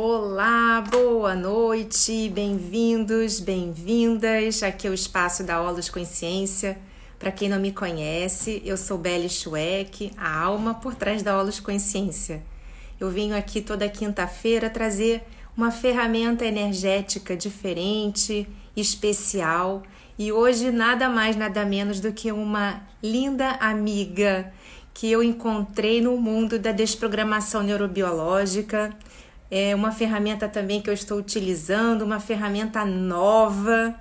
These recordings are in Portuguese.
Olá, boa noite, bem-vindos, bem-vindas. Aqui é o espaço da Olos Consciência. Para quem não me conhece, eu sou Belle Schweck, a alma por trás da Olos Consciência. Eu venho aqui toda quinta-feira trazer uma ferramenta energética diferente, especial, e hoje nada mais, nada menos do que uma linda amiga que eu encontrei no mundo da desprogramação neurobiológica é uma ferramenta também que eu estou utilizando, uma ferramenta nova,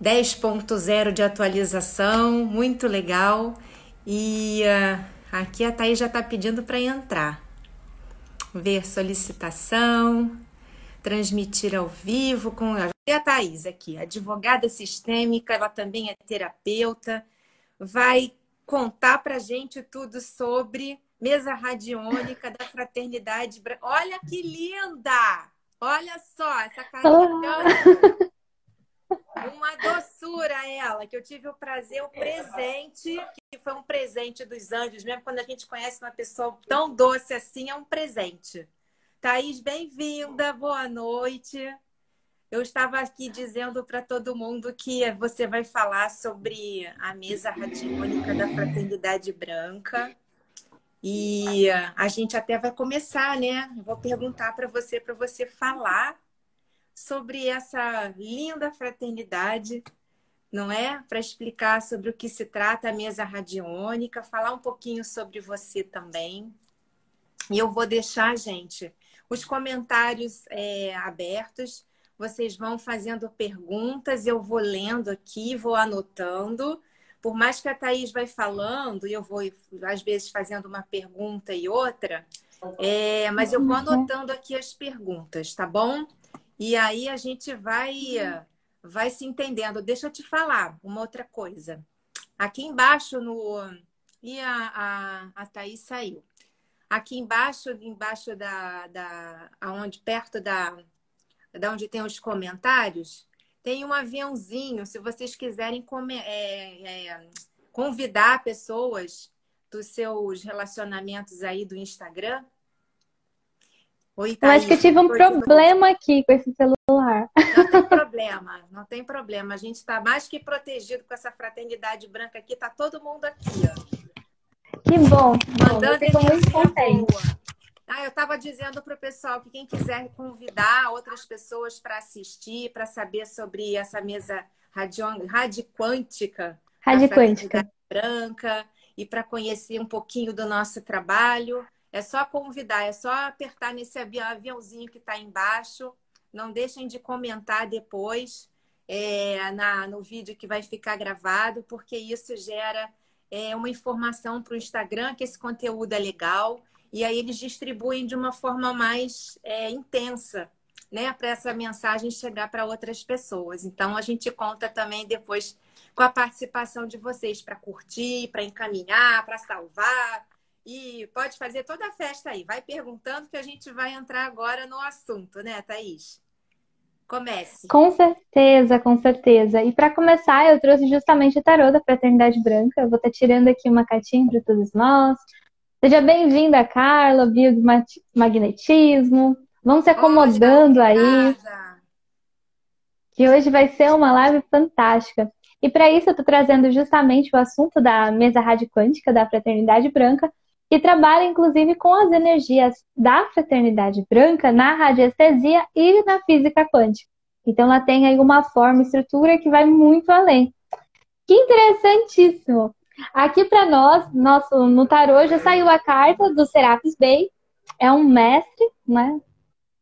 10.0 de atualização, muito legal. E uh, aqui a Thaís já está pedindo para entrar. Ver solicitação, transmitir ao vivo com a Thaís aqui, advogada sistêmica, ela também é terapeuta, vai contar para gente tudo sobre mesa radiônica da Fraternidade. Olha que linda! Olha só, essa carinha. Uma doçura ela, que eu tive o prazer, o presente, que foi um presente dos anjos, mesmo quando a gente conhece uma pessoa tão doce assim, é um presente. Thaís, bem-vinda, boa noite. Eu estava aqui dizendo para todo mundo que você vai falar sobre a mesa radiônica da Fraternidade Branca. E a gente até vai começar, né? vou perguntar para você, para você falar sobre essa linda fraternidade, não é? Para explicar sobre o que se trata a mesa radiônica, falar um pouquinho sobre você também. E eu vou deixar, gente, os comentários é, abertos. Vocês vão fazendo perguntas, eu vou lendo aqui, vou anotando por mais que a Thaís vai falando, e eu vou, às vezes, fazendo uma pergunta e outra, é, mas eu vou anotando aqui as perguntas, tá bom? E aí a gente vai, vai se entendendo. Deixa eu te falar uma outra coisa. Aqui embaixo no. E a, a, a Thaís saiu. Aqui embaixo, embaixo da, da. aonde, perto da, da onde tem os comentários, tem um aviãozinho, se vocês quiserem é, é, convidar pessoas dos seus relacionamentos aí do Instagram. Oi, Thaís, eu acho que eu tive um problema aqui com esse celular. Não tem problema, não tem problema. A gente está mais que protegido com essa fraternidade branca aqui. Tá todo mundo aqui, ó. Que bom. Mandando fico muito contente. Boa. Ah, eu estava dizendo para o pessoal que quem quiser convidar outras pessoas para assistir, para saber sobre essa mesa radion... radiquântica, radiquântica. branca, e para conhecer um pouquinho do nosso trabalho, é só convidar, é só apertar nesse aviãozinho que está embaixo. Não deixem de comentar depois é, na, no vídeo que vai ficar gravado, porque isso gera é, uma informação para o Instagram que esse conteúdo é legal e aí eles distribuem de uma forma mais é, intensa, né, para essa mensagem chegar para outras pessoas. Então a gente conta também depois com a participação de vocês para curtir, para encaminhar, para salvar. E pode fazer toda a festa aí. Vai perguntando que a gente vai entrar agora no assunto, né, Thaís? Comece. Com certeza, com certeza. E para começar, eu trouxe justamente o tarô da Fraternidade Branca. Eu vou estar tá tirando aqui uma cartinha para todos nós. Seja bem-vinda, Carla, biomagnetismo. Vamos se acomodando aí. Que hoje vai ser uma live fantástica. E para isso eu estou trazendo justamente o assunto da mesa rádio quântica da Fraternidade Branca, que trabalha inclusive com as energias da Fraternidade Branca na radiestesia e na física quântica. Então ela tem aí uma forma, estrutura que vai muito além. Que interessantíssimo! Aqui para nós, nosso, no tarô já saiu a carta do Serapis Bey. É um mestre, né?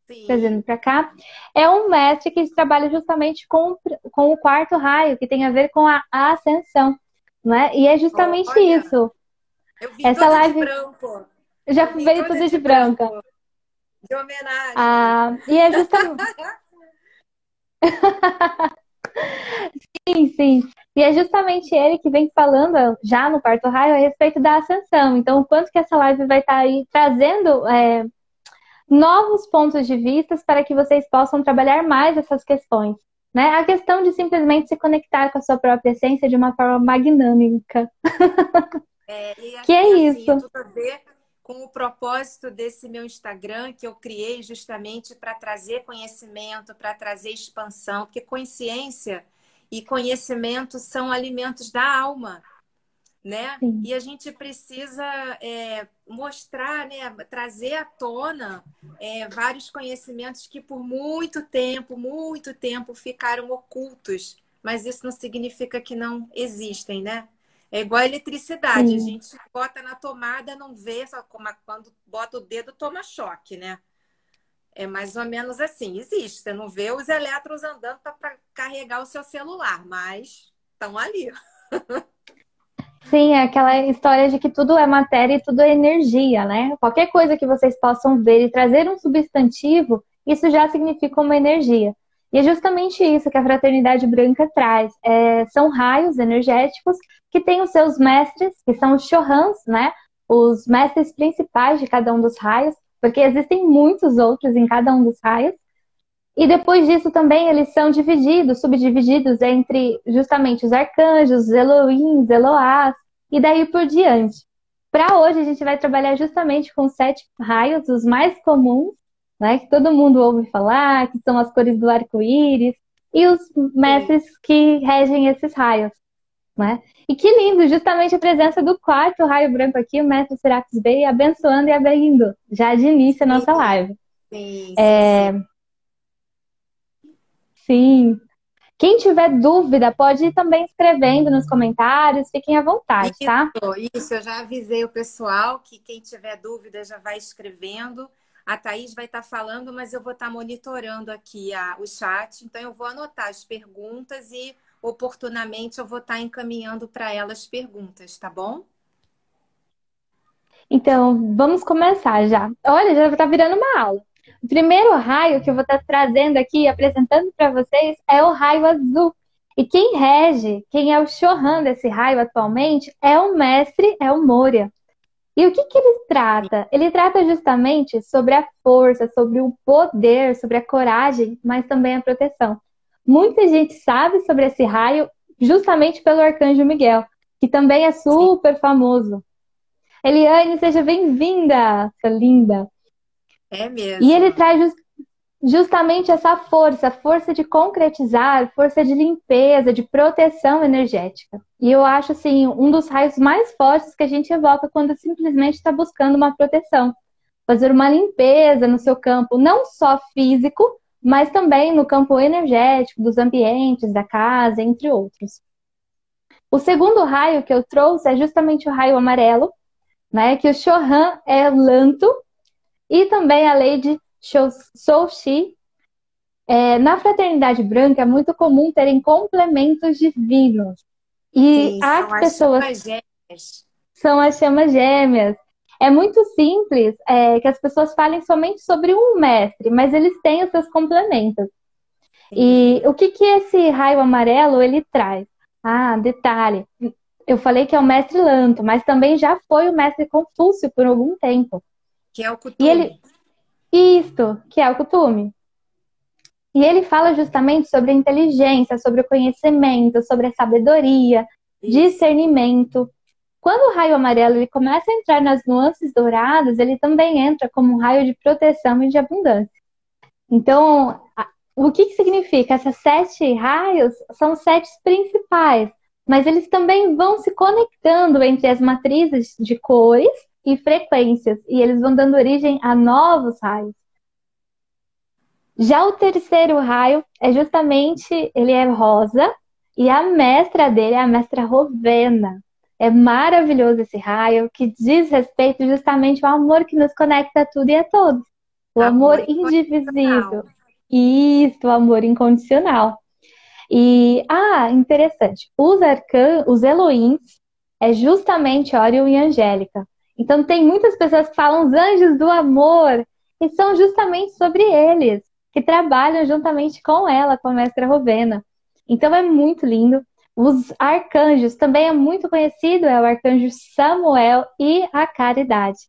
Sim. Trazendo para cá. É um mestre que trabalha justamente com, com o quarto raio, que tem a ver com a, ascensão, né? E é justamente Olha, isso. Eu vi Essa live de branco. Já veio tudo de, de branca. Branco. De homenagem. Ah, e é justamente. sim, sim. E é justamente ele que vem falando já no quarto raio a respeito da ascensão. Então, o quanto que essa live vai estar tá aí trazendo é, novos pontos de vista para que vocês possam trabalhar mais essas questões. Né? A questão de simplesmente se conectar com a sua própria essência de uma forma magnâmica. É, e que é assim, isso. Tudo a ver com o propósito desse meu Instagram que eu criei justamente para trazer conhecimento, para trazer expansão, porque consciência e conhecimento são alimentos da alma, né? Sim. E a gente precisa é, mostrar, né, trazer à tona é, vários conhecimentos que por muito tempo, muito tempo ficaram ocultos, mas isso não significa que não existem, né? É igual a eletricidade, Sim. a gente bota na tomada, não vê, só como quando bota o dedo toma choque, né? É mais ou menos assim, existe. Você não vê os elétrons andando para carregar o seu celular, mas estão ali. Sim, é aquela história de que tudo é matéria e tudo é energia, né? Qualquer coisa que vocês possam ver e trazer um substantivo, isso já significa uma energia. E é justamente isso que a Fraternidade Branca traz. É, são raios energéticos que têm os seus mestres, que são os Shohans, né? Os mestres principais de cada um dos raios, porque existem muitos outros em cada um dos raios. E depois disso também eles são divididos, subdivididos entre justamente os arcanjos, os Elohim, os Eloás, e daí por diante. Para hoje a gente vai trabalhar justamente com sete raios, os mais comuns, né, que todo mundo ouve falar, que são as cores do arco-íris, e os mestres que regem esses raios. Né? E que lindo, justamente a presença do quarto raio branco aqui, o mestre Serapis Bey, abençoando e abrindo, já de início a nossa live. Sim, é... sim. Quem tiver dúvida, pode ir também escrevendo nos comentários, fiquem à vontade, tá? isso, tá? Isso, eu já avisei o pessoal que quem tiver dúvida já vai escrevendo. A Thaís vai estar falando, mas eu vou estar monitorando aqui a, o chat, então eu vou anotar as perguntas e oportunamente eu vou estar encaminhando para ela as perguntas, tá bom? Então, vamos começar já. Olha, já está virando uma aula. O primeiro raio que eu vou estar trazendo aqui, apresentando para vocês, é o raio azul. E quem rege, quem é o Shohan desse raio atualmente, é o mestre, é o Moria. E o que, que ele trata? Ele trata justamente sobre a força, sobre o poder, sobre a coragem, mas também a proteção. Muita gente sabe sobre esse raio justamente pelo Arcanjo Miguel, que também é super Sim. famoso. Eliane, seja bem-vinda, sua linda. É mesmo. E ele traz justamente essa força, força de concretizar, força de limpeza, de proteção energética. E eu acho assim um dos raios mais fortes que a gente evoca quando simplesmente está buscando uma proteção, fazer uma limpeza no seu campo, não só físico, mas também no campo energético, dos ambientes, da casa, entre outros. O segundo raio que eu trouxe é justamente o raio amarelo, né? Que o Shohan é lanto e também a Lady Soushi. É, na fraternidade branca é muito comum terem complementos divinos. E Sim, as pessoas. As gêmeas. São as chamas gêmeas. É muito simples é, que as pessoas falem somente sobre um mestre, mas eles têm os seus complementos. E o que, que esse raio amarelo ele traz? Ah, detalhe. Eu falei que é o mestre Lanto, mas também já foi o mestre Confúcio por algum tempo. Que é o costume. E ele... Isto, que é o costume. E ele fala justamente sobre a inteligência, sobre o conhecimento, sobre a sabedoria, Isso. discernimento. Quando o raio amarelo ele começa a entrar nas nuances douradas, ele também entra como um raio de proteção e de abundância. Então, o que, que significa? Essas sete raios são os sete principais, mas eles também vão se conectando entre as matrizes de cores e frequências, e eles vão dando origem a novos raios. Já o terceiro raio é justamente, ele é rosa, e a mestra dele é a mestra Rovena. É maravilhoso esse raio, que diz respeito justamente ao amor que nos conecta a tudo e a todos. O amor, amor indivisível. Isso, o amor incondicional. E, ah, interessante. Os arcan, os Elohims, é justamente Orion e Angélica. Então, tem muitas pessoas que falam os anjos do amor, e são justamente sobre eles, que trabalham juntamente com ela, com a mestra Rovena. Então, é muito lindo. Os arcanjos também é muito conhecido, é o arcanjo Samuel e a caridade.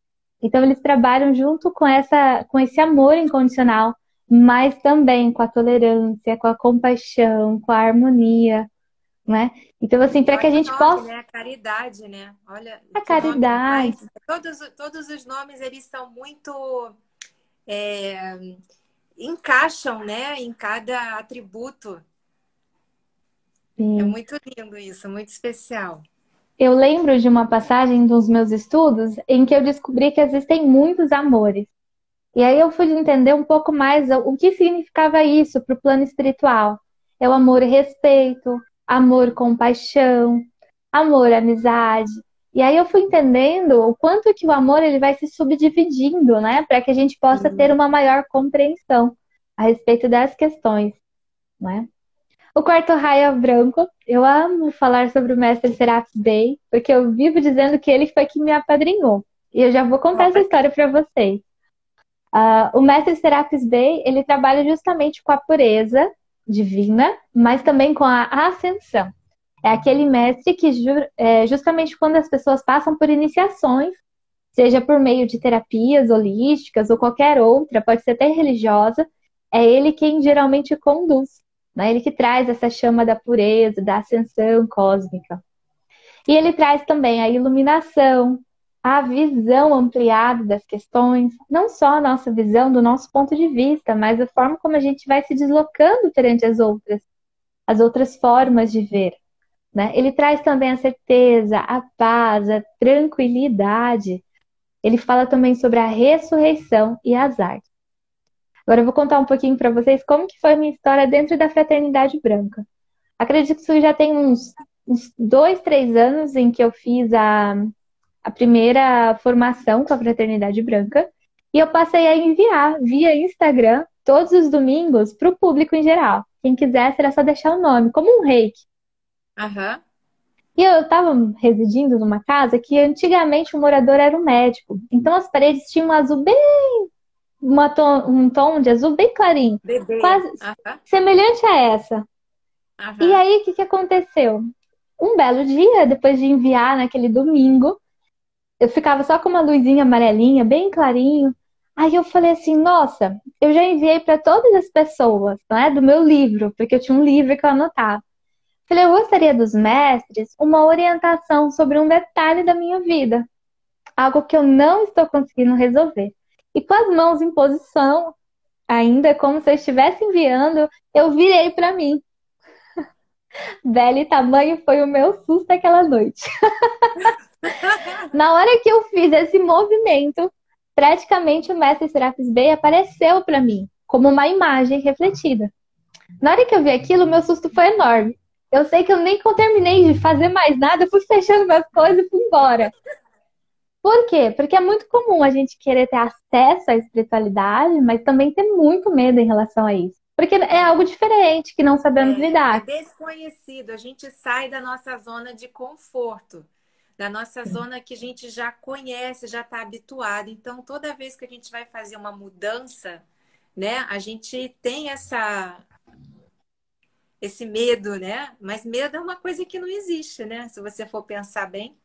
Então, eles trabalham junto com, essa, com esse amor incondicional, mas também com a tolerância, com a compaixão, com a harmonia, né? Então, assim, para que a gente nome, possa. Né? A caridade, né? Olha. A caridade. Todos, todos os nomes, eles são muito. É, encaixam, né? Em cada atributo. Sim. É muito lindo isso, muito especial. Eu lembro de uma passagem dos meus estudos em que eu descobri que existem muitos amores. E aí eu fui entender um pouco mais o que significava isso para o plano espiritual. É o amor e respeito, amor compaixão, amor amizade. E aí eu fui entendendo o quanto que o amor ele vai se subdividindo, né, para que a gente possa uhum. ter uma maior compreensão a respeito das questões, né? O quarto raio é branco. Eu amo falar sobre o mestre Serapis Bey, porque eu vivo dizendo que ele foi que me apadrinhou. E eu já vou contar essa história para vocês. Uh, o mestre Serapis Bey, ele trabalha justamente com a pureza divina, mas também com a ascensão. É aquele mestre que, é, justamente quando as pessoas passam por iniciações, seja por meio de terapias holísticas ou qualquer outra, pode ser até religiosa, é ele quem geralmente conduz, né? ele que traz essa chama da pureza, da ascensão cósmica. E ele traz também a iluminação, a visão ampliada das questões, não só a nossa visão do nosso ponto de vista, mas a forma como a gente vai se deslocando perante as outras, as outras formas de ver. Né? Ele traz também a certeza, a paz, a tranquilidade. Ele fala também sobre a ressurreição e as artes. Agora eu vou contar um pouquinho para vocês como que foi a minha história dentro da Fraternidade Branca. Acredito que isso já tem uns, uns dois, três anos em que eu fiz a, a primeira formação com a Fraternidade Branca e eu passei a enviar via Instagram todos os domingos para o público em geral. Quem quisesse era só deixar o nome, como um reiki. Uhum. E eu estava residindo numa casa que antigamente o morador era um médico. Então as paredes tinham um azul bem. Tom, um tom de azul bem clarinho. Bebê. Quase semelhante a essa. E aí, o que, que aconteceu? Um belo dia, depois de enviar naquele domingo, eu ficava só com uma luzinha amarelinha, bem clarinho. Aí eu falei assim, nossa, eu já enviei para todas as pessoas, né, do meu livro, porque eu tinha um livro que eu anotava. Falei, eu gostaria dos mestres uma orientação sobre um detalhe da minha vida, algo que eu não estou conseguindo resolver. E com as mãos em posição, ainda como se eu estivesse enviando, eu virei para mim. Velho tamanho foi o meu susto aquela noite. Na hora que eu fiz esse movimento, praticamente o mestre Serapis Bey apareceu para mim como uma imagem refletida. Na hora que eu vi aquilo, meu susto foi enorme. Eu sei que eu nem terminei de fazer mais nada, fui fechando minhas coisas e fui embora. Por quê? Porque é muito comum a gente querer ter acesso à espiritualidade, mas também ter muito medo em relação a isso. Porque é algo diferente que não sabemos é, lidar. É desconhecido, a gente sai da nossa zona de conforto da nossa zona que a gente já conhece, já está habituado. Então, toda vez que a gente vai fazer uma mudança, né, a gente tem essa esse medo, né? Mas medo é uma coisa que não existe, né? Se você for pensar bem,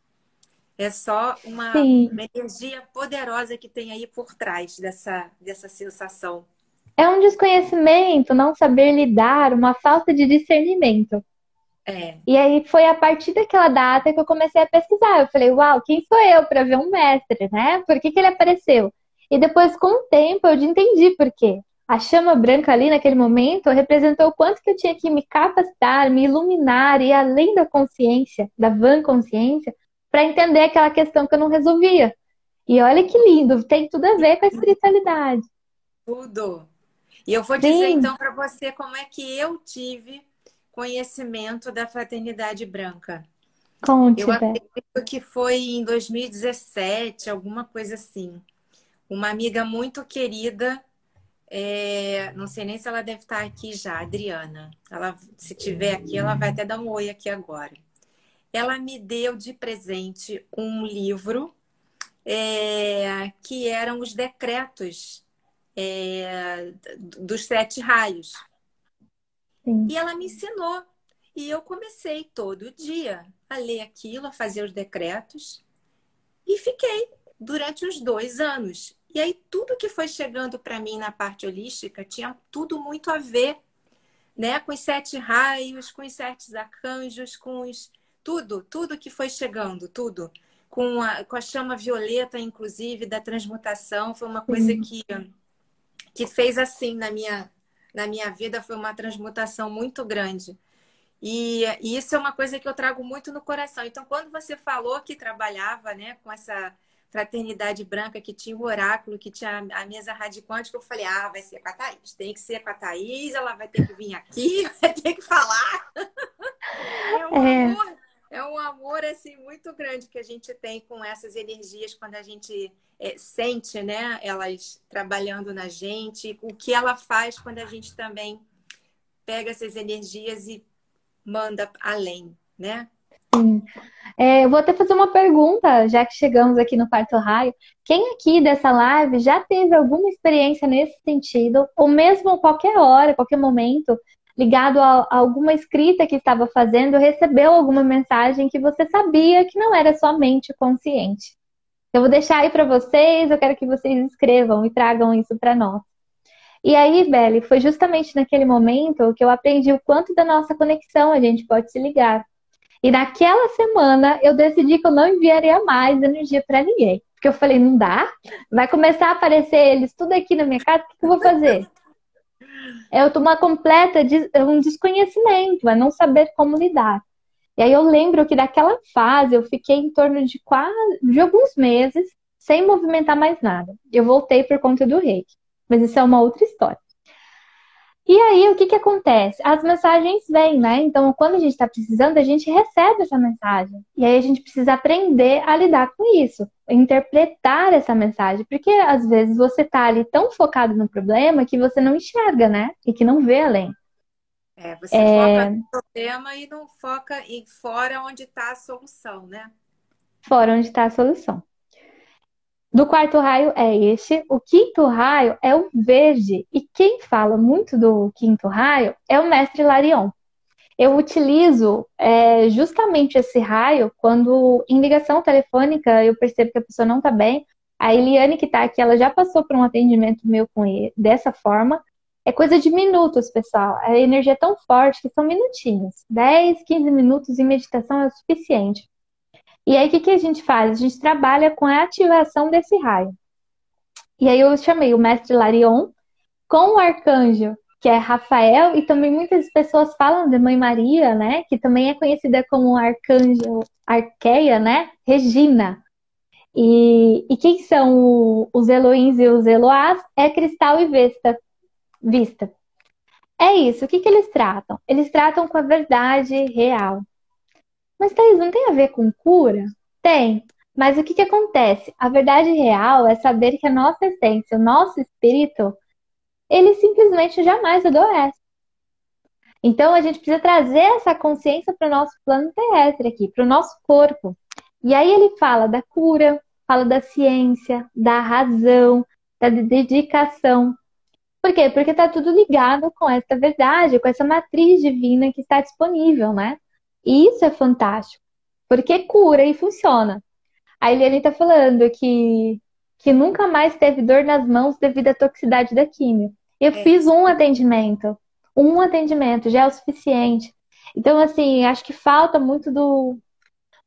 é só uma, uma energia poderosa que tem aí por trás dessa, dessa sensação. É um desconhecimento, não saber lidar, uma falta de discernimento. É. E aí foi a partir daquela data que eu comecei a pesquisar. Eu falei, uau, quem sou eu para ver um mestre, né? Por que, que ele apareceu? E depois, com o tempo, eu entendi por quê. A chama branca ali naquele momento representou o quanto que eu tinha que me capacitar, me iluminar e além da consciência, da van consciência, para entender aquela questão que eu não resolvia. E olha que lindo, tem tudo a ver com a espiritualidade. Tudo. E eu vou dizer Sim. então para você como é que eu tive conhecimento da Fraternidade Branca. Conte, Eu acredito que foi em 2017, alguma coisa assim. Uma amiga muito querida, é... não sei nem se ela deve estar aqui já, Adriana. Ela, se tiver aqui, ela vai até dar um oi aqui agora. Ela me deu de presente um livro é... que eram os decretos é... dos sete raios. Sim. E ela me ensinou. E eu comecei todo dia a ler aquilo, a fazer os decretos. E fiquei durante uns dois anos. E aí, tudo que foi chegando para mim na parte holística tinha tudo muito a ver né? Com os sete raios, com os sete arcanjos, com os tudo, tudo que foi chegando, tudo. Com a, com a chama violeta, inclusive, da transmutação, foi uma coisa uhum. que, que fez assim na minha, na minha vida, foi uma transmutação muito grande. E, e, isso é uma coisa que eu trago muito no coração. Então, quando você falou que trabalhava né, com essa fraternidade branca, que tinha o oráculo, que tinha a mesa radicante, eu falei, ah, vai ser com a Thaís. Tem que ser com a Thaís, ela vai ter que vir aqui, vai ter que falar. É um, é. Amor, é um amor, assim, muito grande que a gente tem com essas energias quando a gente é, sente, né, elas trabalhando na gente, o que ela faz quando a gente também pega essas energias e manda além, né? Sim. É, eu vou até fazer uma pergunta, já que chegamos aqui no quarto raio. Quem aqui dessa live já teve alguma experiência nesse sentido, ou mesmo qualquer hora, qualquer momento, ligado a, a alguma escrita que estava fazendo, recebeu alguma mensagem que você sabia que não era somente consciente? Eu vou deixar aí para vocês, eu quero que vocês escrevam e tragam isso para nós. E aí, Belle, foi justamente naquele momento que eu aprendi o quanto da nossa conexão a gente pode se ligar. E naquela semana eu decidi que eu não enviaria mais energia para ninguém. Porque eu falei, não dá, vai começar a aparecer eles tudo aqui na minha casa, o que eu vou fazer? É uma completa é um desconhecimento, é não saber como lidar. E aí eu lembro que daquela fase eu fiquei em torno de quase de alguns meses sem movimentar mais nada. Eu voltei por conta do reiki, mas isso é uma outra história. E aí, o que, que acontece? As mensagens vêm, né? Então, quando a gente está precisando, a gente recebe essa mensagem. E aí, a gente precisa aprender a lidar com isso, interpretar essa mensagem. Porque, às vezes, você está ali tão focado no problema que você não enxerga, né? E que não vê além. É, você é... foca no problema e não foca em fora onde está a solução, né? Fora onde está a solução do quarto raio é este. O quinto raio é o verde. E quem fala muito do quinto raio é o mestre Larion. Eu utilizo é, justamente esse raio quando, em ligação telefônica, eu percebo que a pessoa não está bem. A Eliane, que está aqui, ela já passou por um atendimento meu com ele dessa forma. É coisa de minutos, pessoal. A energia é tão forte que são minutinhos. 10, 15 minutos em meditação é o suficiente. E aí, o que, que a gente faz? A gente trabalha com a ativação desse raio. E aí, eu chamei o mestre Larion com o arcanjo, que é Rafael, e também muitas pessoas falam de Mãe Maria, né? Que também é conhecida como arcanjo Arqueia, né? Regina. E, e quem são os Eloíns e os Eloás? É Cristal e Vesta. Vista. É isso. O que, que eles tratam? Eles tratam com a verdade real. Mas, Thaís, não tem a ver com cura? Tem. Mas o que, que acontece? A verdade real é saber que a nossa essência, o nosso espírito, ele simplesmente jamais adoece. Então a gente precisa trazer essa consciência para o nosso plano terrestre aqui, para o nosso corpo. E aí ele fala da cura, fala da ciência, da razão, da dedicação. Por quê? Porque está tudo ligado com essa verdade, com essa matriz divina que está disponível, né? E isso é fantástico, porque cura e funciona. A Eliane está falando que, que nunca mais teve dor nas mãos devido à toxicidade da químio. Eu é. fiz um atendimento. Um atendimento já é o suficiente. Então, assim, acho que falta muito do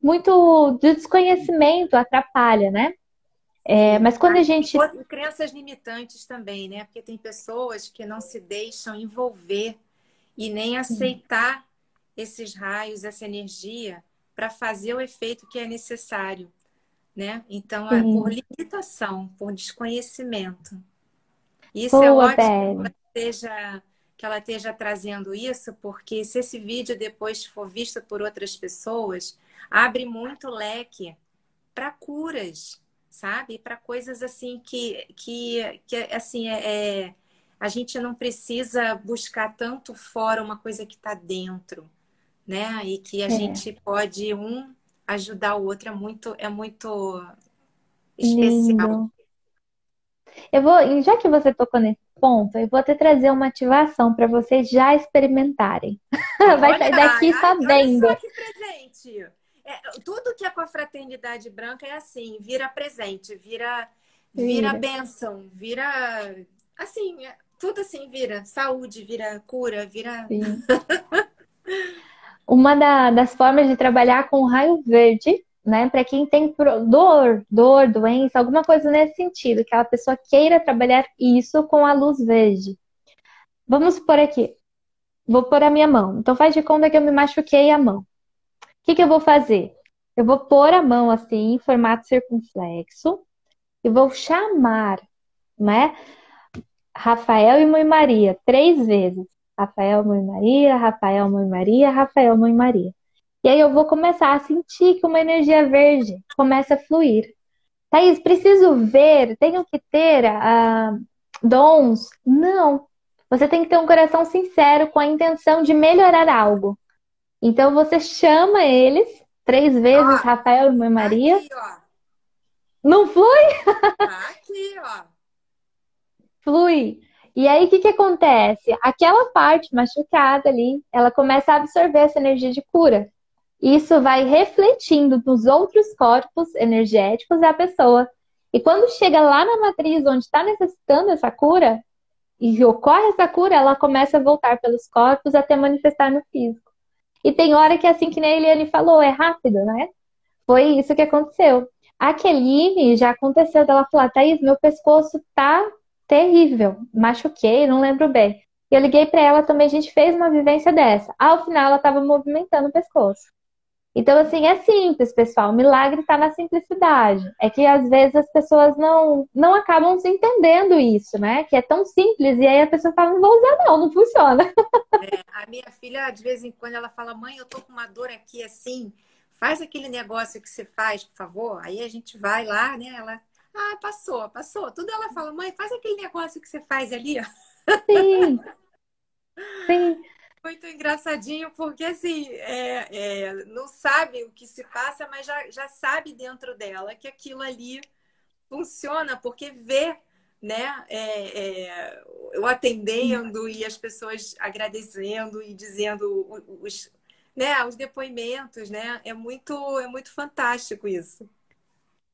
muito do desconhecimento atrapalha, né? É, mas quando a gente. E crenças limitantes também, né? Porque tem pessoas que não se deixam envolver e nem aceitar esses raios, essa energia, para fazer o efeito que é necessário. Né? Então, é por limitação, por desconhecimento. Isso é Boa, é ótimo que ela, esteja, que ela esteja trazendo isso, porque se esse vídeo depois for visto por outras pessoas, abre muito leque para curas, sabe? Para coisas assim que, que, que assim, é, é, a gente não precisa buscar tanto fora uma coisa que está dentro né? E que a é. gente pode um ajudar o outro é muito é muito especial. Lindo. Eu vou, já que você tocou nesse ponto, eu vou até trazer uma ativação para vocês já experimentarem. Vai sair daqui ai, sabendo. Olha só que presente. É, tudo que é com a fraternidade branca é assim, vira presente, vira vira, vira. bênção, vira assim, tudo assim vira saúde, vira cura, vira. Uma da, das formas de trabalhar com raio verde, né, para quem tem dor, dor, doença, alguma coisa nesse sentido, que a pessoa queira trabalhar isso com a luz verde. Vamos por aqui. Vou pôr a minha mão. Então faz de conta que eu me machuquei a mão. O que, que eu vou fazer? Eu vou pôr a mão assim, em formato circunflexo, e vou chamar, né? Rafael e Mãe Maria, três vezes. Rafael, Mãe Maria, Rafael, Mãe Maria, Rafael, Mãe Maria. E aí eu vou começar a sentir que uma energia verde começa a fluir. Thaís, preciso ver, tenho que ter uh, dons? Não. Você tem que ter um coração sincero com a intenção de melhorar algo. Então você chama eles três vezes, ó, Rafael e Mãe Maria. Aqui, Não flui? Tá aqui, ó. Flui. E aí, o que, que acontece? Aquela parte machucada ali, ela começa a absorver essa energia de cura. Isso vai refletindo nos outros corpos energéticos da pessoa. E quando chega lá na matriz onde está necessitando essa cura, e ocorre essa cura, ela começa a voltar pelos corpos até manifestar no físico. E tem hora que, assim que nem ele falou, é rápido, né? Foi isso que aconteceu. A Keline já aconteceu dela falar, Thaís, meu pescoço tá terrível, machuquei, não lembro bem. E eu liguei para ela também, a gente fez uma vivência dessa. Ao final, ela estava movimentando o pescoço. Então, assim, é simples, pessoal. O milagre está na simplicidade. É que às vezes as pessoas não, não acabam se entendendo isso, né? Que é tão simples, e aí a pessoa fala, não vou usar, não, não funciona. É, a minha filha, de vez em quando, ela fala, mãe, eu tô com uma dor aqui assim, faz aquele negócio que você faz, por favor. Aí a gente vai lá, né? Ela, ah, passou, passou. Tudo ela fala, mãe, faz aquele negócio que você faz ali, ó. Sim. Sim muito engraçadinho, porque assim, é, é, não sabe o que se passa, mas já, já sabe dentro dela que aquilo ali funciona, porque vê né, é, é, eu atendendo e as pessoas agradecendo e dizendo os, né, os depoimentos, né? É muito, é muito fantástico isso.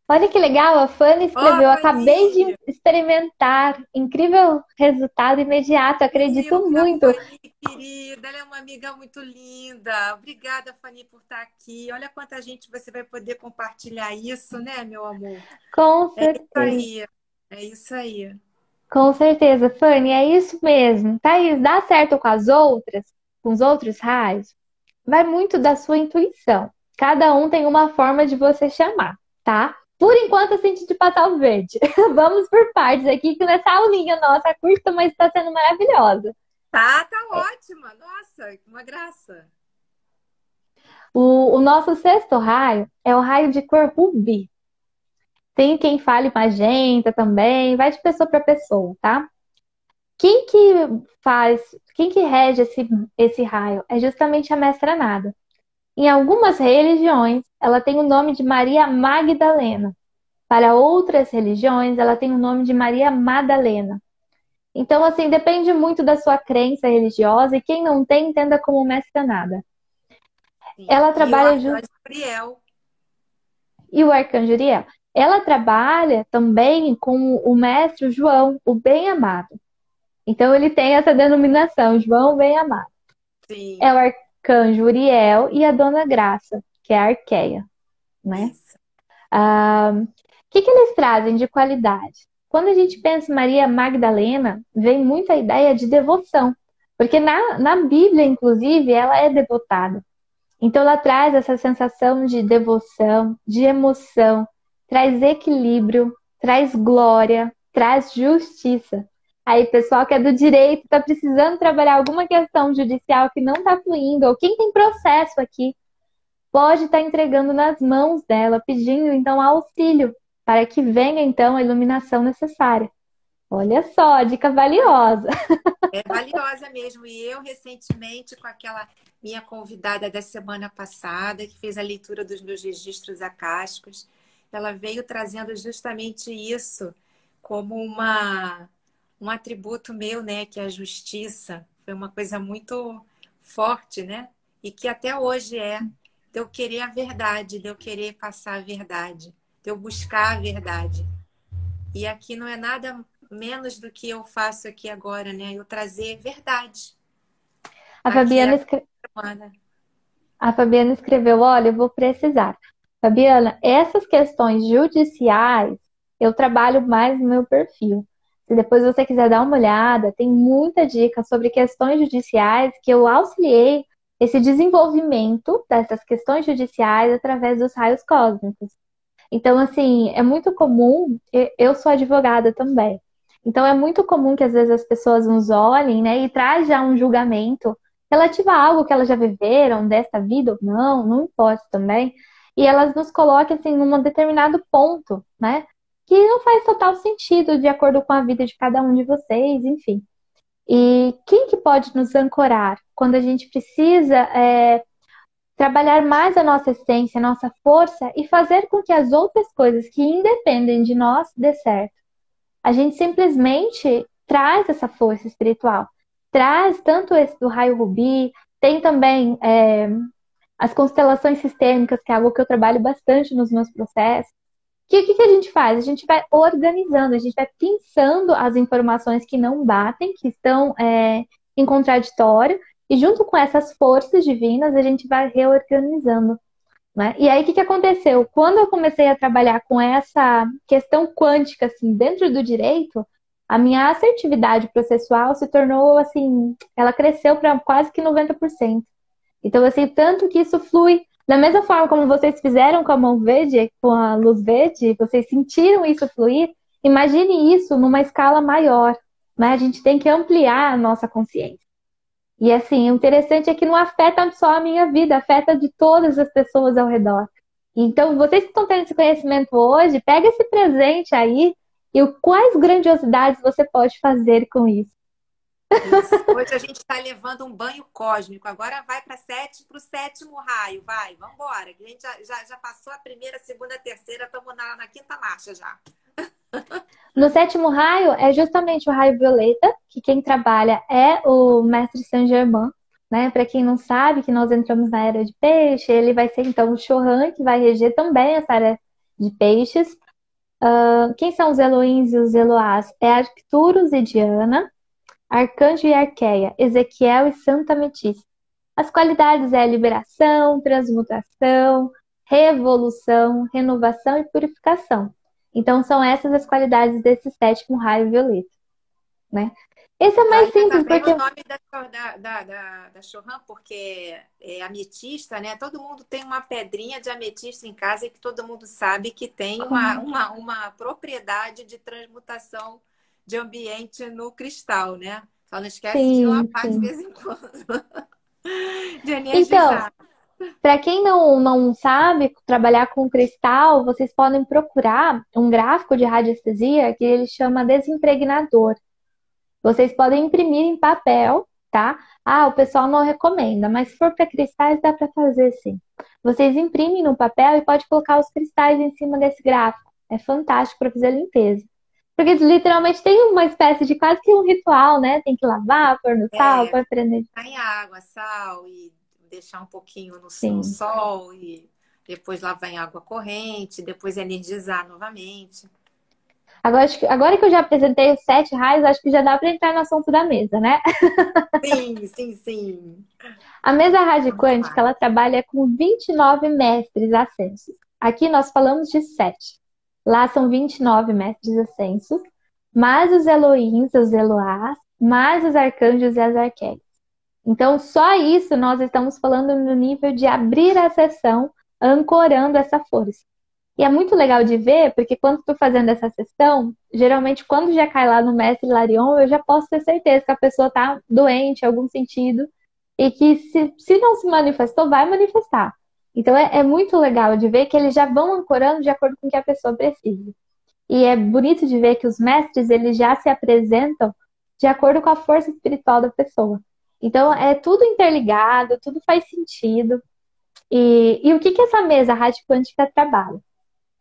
Olha que legal, a Fanny escreveu: oh, Acabei de experimentar. Incrível resultado imediato, acredito muito. Fanny, querida, ela é uma amiga muito linda. Obrigada, Fanny, por estar aqui. Olha quanta gente você vai poder compartilhar isso, né, meu amor? Com certeza. É isso aí. É isso aí. Com certeza, Fanny, é isso mesmo. Thaís, dá certo com as outras, com os outros raios? Vai muito da sua intuição. Cada um tem uma forma de você chamar, tá? Por enquanto, eu senti de passar o verde. Vamos por partes aqui, que nessa aulinha nossa curta, mas está sendo maravilhosa. Tá, tá ótima. Nossa, uma graça. O, o nosso sexto raio é o raio de cor rubi. Tem quem fale magenta também, vai de pessoa para pessoa, tá? Quem que faz, quem que rege esse, esse raio? É justamente a mestra nada. Em algumas religiões, ela tem o nome de Maria Magdalena. Para outras religiões, ela tem o nome de Maria Madalena. Então, assim, depende muito da sua crença religiosa e quem não tem, entenda como mestre nada. Sim. Ela trabalha junto. Uriel. E o arcanjo Uriel. Ela trabalha também com o mestre João, o bem-amado. Então, ele tem essa denominação, João bem-amado. Sim. É o arcanjo Uriel e a dona Graça, que é a Arqueia, né? Ah, o que, que eles trazem de qualidade? Quando a gente pensa em Maria Magdalena, vem muita ideia de devoção, porque na, na Bíblia, inclusive, ela é devotada. Então, ela traz essa sensação de devoção, de emoção, traz equilíbrio, traz glória, traz justiça. Aí, pessoal que é do direito, está precisando trabalhar alguma questão judicial que não está fluindo, ou quem tem processo aqui, pode estar tá entregando nas mãos dela, pedindo então auxílio para que venha então a iluminação necessária. Olha só, dica valiosa. É valiosa mesmo. E eu, recentemente, com aquela minha convidada da semana passada, que fez a leitura dos meus registros acásticos, ela veio trazendo justamente isso como uma um atributo meu, né, que é a justiça. Foi uma coisa muito forte, né? E que até hoje é de eu querer a verdade, de eu querer passar a verdade, de eu buscar a verdade. E aqui não é nada menos do que eu faço aqui agora, né? Eu trazer verdade. A Fabiana, escre... a Fabiana escreveu: Olha, eu vou precisar. Fabiana, essas questões judiciais eu trabalho mais no meu perfil. Se depois você quiser dar uma olhada, tem muita dica sobre questões judiciais que eu auxiliei esse desenvolvimento dessas questões judiciais através dos raios cósmicos. Então, assim, é muito comum, eu sou advogada também. Então, é muito comum que às vezes as pessoas nos olhem, né, e traz já um julgamento relativo a algo que elas já viveram, desta vida ou não, não importa também. E elas nos colocam, assim, num determinado ponto, né? Que não faz total sentido de acordo com a vida de cada um de vocês, enfim. E quem que pode nos ancorar quando a gente precisa é, trabalhar mais a nossa essência, a nossa força e fazer com que as outras coisas que independem de nós dê certo? A gente simplesmente traz essa força espiritual, traz tanto esse do raio rubi, tem também é, as constelações sistêmicas, que é algo que eu trabalho bastante nos meus processos que, que, que a gente faz? A gente vai organizando, a gente vai pensando as informações que não batem, que estão é, em contraditório, e junto com essas forças divinas, a gente vai reorganizando. Né? E aí, o que, que aconteceu? Quando eu comecei a trabalhar com essa questão quântica, assim, dentro do direito, a minha assertividade processual se tornou, assim, ela cresceu para quase que 90%. Então, assim, tanto que isso flui da mesma forma como vocês fizeram com a mão verde, com a luz verde, vocês sentiram isso fluir, imagine isso numa escala maior. Né? A gente tem que ampliar a nossa consciência. E assim, o interessante é que não afeta só a minha vida, afeta de todas as pessoas ao redor. Então, vocês que estão tendo esse conhecimento hoje, pega esse presente aí e quais grandiosidades você pode fazer com isso. Isso. Hoje a gente está levando um banho cósmico. Agora vai para o sétimo raio. Vai, vamos embora. A gente já, já, já, passou a primeira, a segunda, a terceira. Estamos na, na quinta marcha já. No sétimo raio é justamente o raio violeta, que quem trabalha é o mestre Saint Germain. Né? Para quem não sabe, que nós entramos na era de peixe, ele vai ser então o Chohan, que vai reger também essa era de peixes. Uh, quem são os Eloins e os Eloás? É Arcturus e Diana. Arcanjo e Arqueia, Ezequiel e Santa Metis. As qualidades é liberação, transmutação, revolução, renovação e purificação. Então são essas as qualidades desse sétimo raio violeta, né? Esse é mais simples porque o nome da da, da, da Chorran, porque é ametista, né? Todo mundo tem uma pedrinha de ametista em casa e que todo mundo sabe que tem uma, uma, uma propriedade de transmutação de ambiente no cristal, né? Só não esquece sim, de lapar de vez em quando. de energizar. Então, para quem não, não sabe trabalhar com cristal, vocês podem procurar um gráfico de radiestesia que ele chama desimpregnador. Vocês podem imprimir em papel, tá? Ah, o pessoal não recomenda, mas se for para cristais dá para fazer sim. Vocês imprimem no papel e pode colocar os cristais em cima desse gráfico. É fantástico para fazer limpeza. Porque literalmente tem uma espécie de quase que um ritual, né? Tem que lavar, pôr no sal, é, pôr prender. Em água, sal e deixar um pouquinho no, no, sol e depois lavar em água corrente, depois energizar novamente. Agora, agora que eu já apresentei os sete raios, acho que já dá para entrar no assunto da mesa, né? Sim, sim, sim. A mesa rádio quântica, ela trabalha com 29 mestres ascensos. Aqui nós falamos de sete. Lá são 29 mestres ascensos, mais os Elohims, os Eloás, mais os arcanjos e as arquéias. Então, só isso nós estamos falando no nível de abrir a sessão, ancorando essa força. E é muito legal de ver, porque quando estou fazendo essa sessão, geralmente quando já cai lá no mestre Larion, eu já posso ter certeza que a pessoa está doente em algum sentido e que se, se não se manifestou, vai manifestar. Então é, é, muito legal de ver que eles já vão ancorando de acordo com o que a pessoa precisa. E é bonito de ver que os mestres eles já se apresentam de acordo com a força espiritual da pessoa. Então é tudo interligado, tudo faz sentido. E, e o que, que essa mesa rádio quântica trabalha?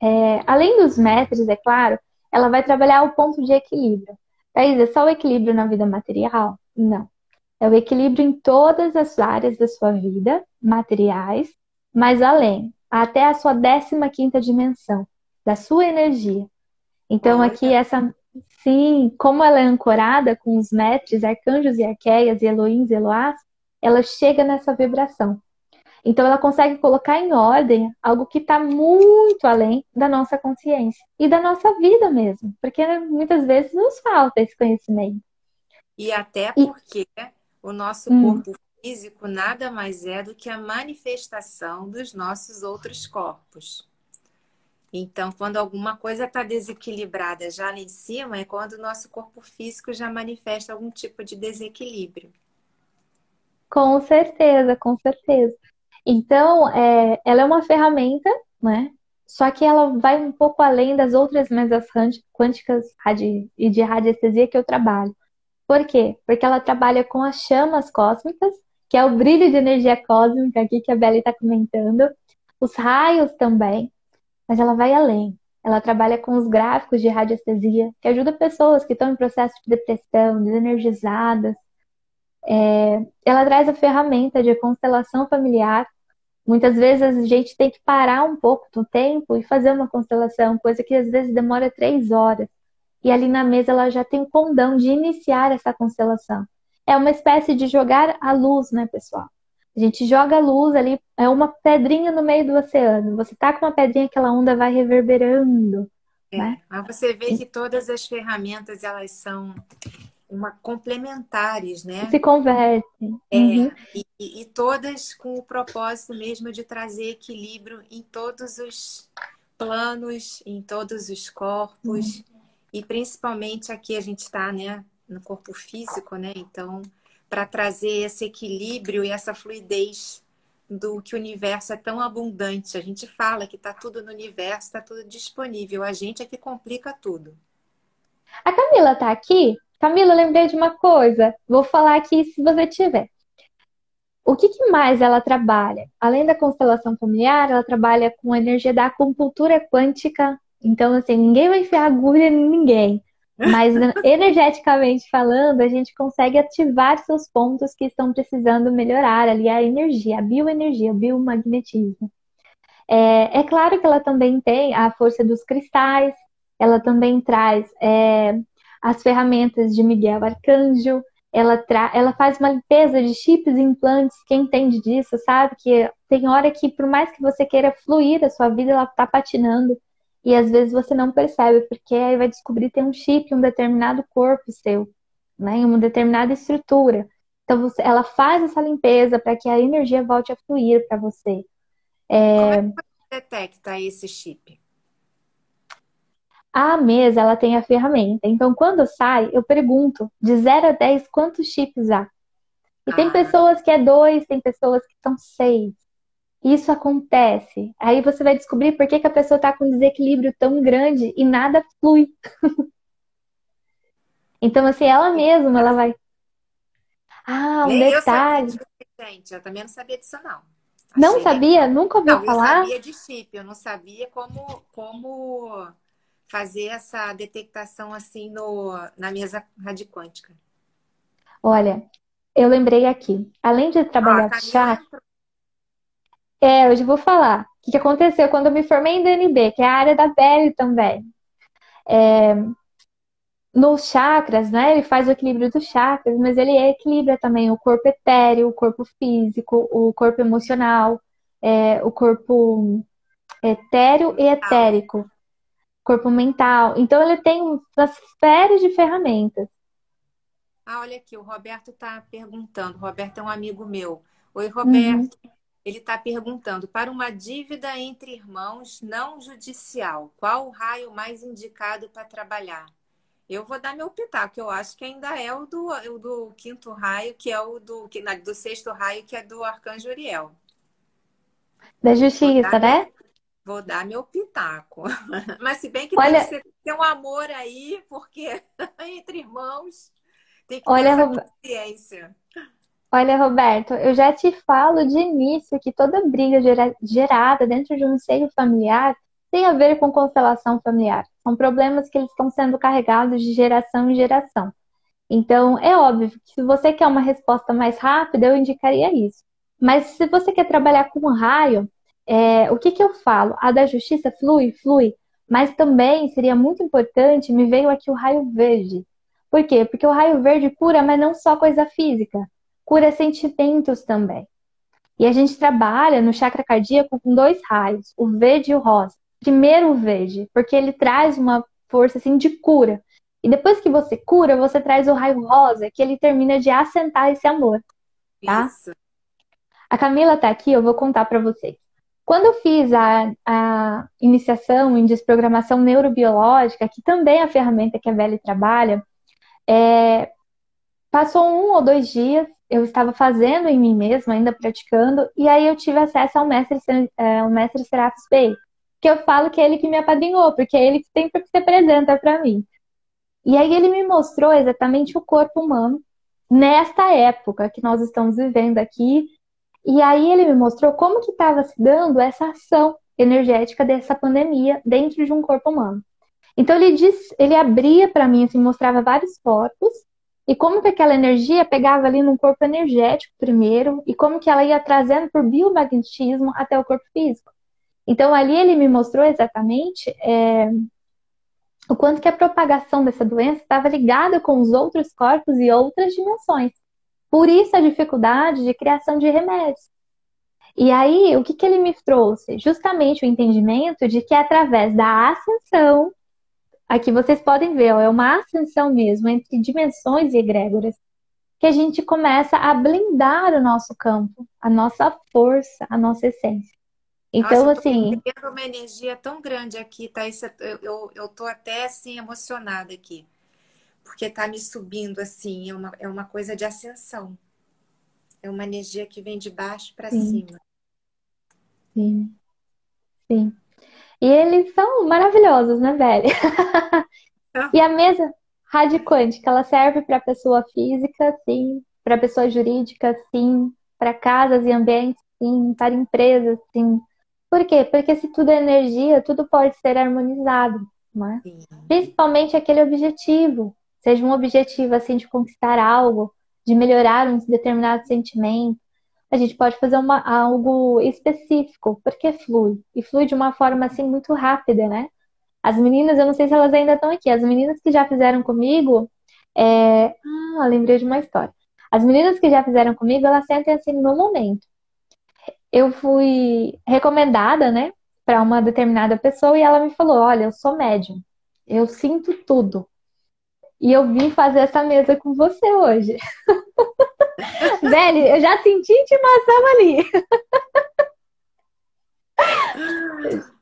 É, além dos mestres, é claro, ela vai trabalhar o ponto de equilíbrio. Thaís, é só o equilíbrio na vida material? Não. É o equilíbrio em todas as áreas da sua vida, materiais, mais além, até a sua 15 quinta dimensão, da sua energia. Então, aqui, essa Sim, como ela é ancorada com os mestres, arcanjos e arqueias, e Elohims e Eloás, ela chega nessa vibração. Então ela consegue colocar em ordem algo que está muito além da nossa consciência e da nossa vida mesmo, porque muitas vezes nos falta esse conhecimento. E até porque e... o nosso hum. Físico nada mais é do que a manifestação dos nossos outros corpos. Então, quando alguma coisa está desequilibrada já lá em cima, é quando o nosso corpo físico já manifesta algum tipo de desequilíbrio. Com certeza, com certeza. Então, é, ela é uma ferramenta, né? Só que ela vai um pouco além das outras mesas quânticas e de radiestesia que eu trabalho. Por quê? Porque ela trabalha com as chamas cósmicas, que é o brilho de energia cósmica aqui que a Bela está comentando, os raios também, mas ela vai além. Ela trabalha com os gráficos de radiestesia, que ajuda pessoas que estão em processo de depressão, desenergizadas. É, ela traz a ferramenta de constelação familiar. Muitas vezes a gente tem que parar um pouco do tempo e fazer uma constelação, coisa que às vezes demora três horas. E ali na mesa ela já tem o condão de iniciar essa constelação. É uma espécie de jogar a luz, né, pessoal? A gente joga a luz ali, é uma pedrinha no meio do oceano. Você tá com uma pedrinha, aquela onda vai reverberando. É, né? Mas você vê que todas as ferramentas elas são uma complementares, né? Se convertem. É, uhum. e, e, todas com o propósito mesmo de trazer equilíbrio em todos os planos, em todos os corpos. Uhum. E principalmente aqui a gente está, né, no corpo físico, né? Então, para trazer esse equilíbrio e essa fluidez do que o universo é tão abundante. A gente fala que está tudo no universo, está tudo disponível. A gente é que complica tudo. A Camila está aqui? Camila, lembrei de uma coisa. Vou falar aqui se você tiver. O que, que, mais ela trabalha? Além da constelação familiar, ela trabalha com a energia da acupuntura quântica. Então, assim, ninguém vai enfiar agulha em ninguém. Mas energeticamente falando, a gente consegue ativar seus pontos que estão precisando melhorar ali a energia, a bioenergia, o biomagnetismo. É, é claro que ela também tem a força dos cristais, ela também traz é, as ferramentas de Miguel Arcanjo, ela, ela faz uma limpeza de chips e implantes, quem entende disso sabe que tem hora que, por mais que você queira fluir a sua vida, ela está patinando. E às vezes você não percebe, porque aí vai descobrir que tem um chip em um determinado corpo seu, né, em uma determinada estrutura. Então você, ela faz essa limpeza para que a energia volte a fluir para você. É... Como é que você detecta esse chip? A mesa ela tem a ferramenta. Então, quando sai, eu pergunto de 0 a 10 quantos chips há. E ah. tem pessoas que é dois, tem pessoas que são seis isso acontece. Aí você vai descobrir por que, que a pessoa está com um desequilíbrio tão grande e nada flui. então, assim, ela mesma, ela vai. Ah, um Nem detalhe. Eu sabia, gente, eu também não sabia disso, não. Achei... Não sabia? Nunca ouviu não, falar? Eu sabia de chip, eu não sabia como, como fazer essa detectação assim no, na mesa radicântica. Olha, eu lembrei aqui, além de trabalhar ah, chakra, é, hoje eu vou falar. O que, aconteceu quando eu me formei em DNB, que é a área da pele também. É, nos chakras, né? Ele faz o equilíbrio dos chakras, mas ele equilibra também o corpo etéreo, o corpo físico, o corpo emocional, é, o corpo etéreo e etérico, corpo mental. Então ele tem uma série de ferramentas. Ah, olha aqui, o Roberto está perguntando. O Roberto é um amigo meu. Oi, Roberto. Uhum. Ele está perguntando: para uma dívida entre irmãos não judicial, qual o raio mais indicado para trabalhar? Eu vou dar meu pitaco, eu acho que ainda é o do, o do quinto raio, que é o do, do sexto raio, que é do arcanjo Uriel. Da justiça, né? Vou dar meu pitaco. Mas se bem que Olha... tem que ter um amor aí, porque entre irmãos tem que ter Olha, essa consciência. Olha, Roberto, eu já te falo de início que toda briga gera, gerada dentro de um seio familiar tem a ver com constelação familiar. São problemas que eles estão sendo carregados de geração em geração. Então, é óbvio que se você quer uma resposta mais rápida, eu indicaria isso. Mas se você quer trabalhar com raio, é, o que, que eu falo? A da justiça flui? Flui. Mas também seria muito importante, me veio aqui o raio verde. Por quê? Porque o raio verde cura, mas não só coisa física, cura sentimentos também. E a gente trabalha no chakra cardíaco com dois raios, o verde e o rosa. Primeiro o verde, porque ele traz uma força assim de cura. E depois que você cura, você traz o raio rosa, que ele termina de assentar esse amor, tá? Isso. A Camila tá aqui, eu vou contar para vocês. Quando eu fiz a, a, iniciação em desprogramação neurobiológica, que também é a ferramenta que a Velly trabalha, é, passou um ou dois dias, eu estava fazendo em mim mesma, ainda praticando, e aí eu tive acesso ao mestre, é, ao mestre Bey, que eu falo que é ele que me apadrinhou, porque é ele que sempre se apresenta para mim. E aí ele me mostrou exatamente o corpo humano nesta época que nós estamos vivendo aqui, e aí ele me mostrou como que estava se dando essa ação energética dessa pandemia dentro de um corpo humano. Então ele diz, ele abria para mim, assim, mostrava vários corpos e como que aquela energia pegava ali no corpo energético primeiro e como que ela ia trazendo por biomagnetismo até o corpo físico. Então ali ele me mostrou exatamente é, o quanto que a propagação dessa doença estava ligada com os outros corpos e outras dimensões. Por isso a dificuldade de criação de remédios. E aí, o que, que ele me trouxe? Justamente o entendimento de que através da ascensão, aqui vocês podem ver, ó, é uma ascensão mesmo entre dimensões e egrégoras, que a gente começa a blindar o nosso campo, a nossa força, a nossa essência. Então, Nossa, assim. Eu uma energia tão grande aqui, tá? Isso, eu, eu, eu tô até assim emocionada aqui porque tá me subindo assim, é uma, é uma coisa de ascensão. É uma energia que vem de baixo para cima. Sim. Sim. E eles são maravilhosos, né, velho? e a mesa rádio quântica, ela serve para pessoa física, sim, para pessoa jurídica, sim, para casas e ambientes, sim, para empresas, sim. Por quê? Porque se tudo é energia, tudo pode ser harmonizado, né? Principalmente aquele objetivo, seja um objetivo assim de conquistar algo, de melhorar um determinado sentimento, a gente pode fazer uma, algo específico, porque flui. E flui de uma forma assim muito rápida, né? As meninas, eu não sei se elas ainda estão aqui, as meninas que já fizeram comigo, é... ah, lembrei de uma história. As meninas que já fizeram comigo, elas sentem assim no momento. Eu fui recomendada, né, para uma determinada pessoa e ela me falou: Olha, eu sou médium, eu sinto tudo. E eu vim fazer essa mesa com você hoje. Velho, eu já senti intimação ali.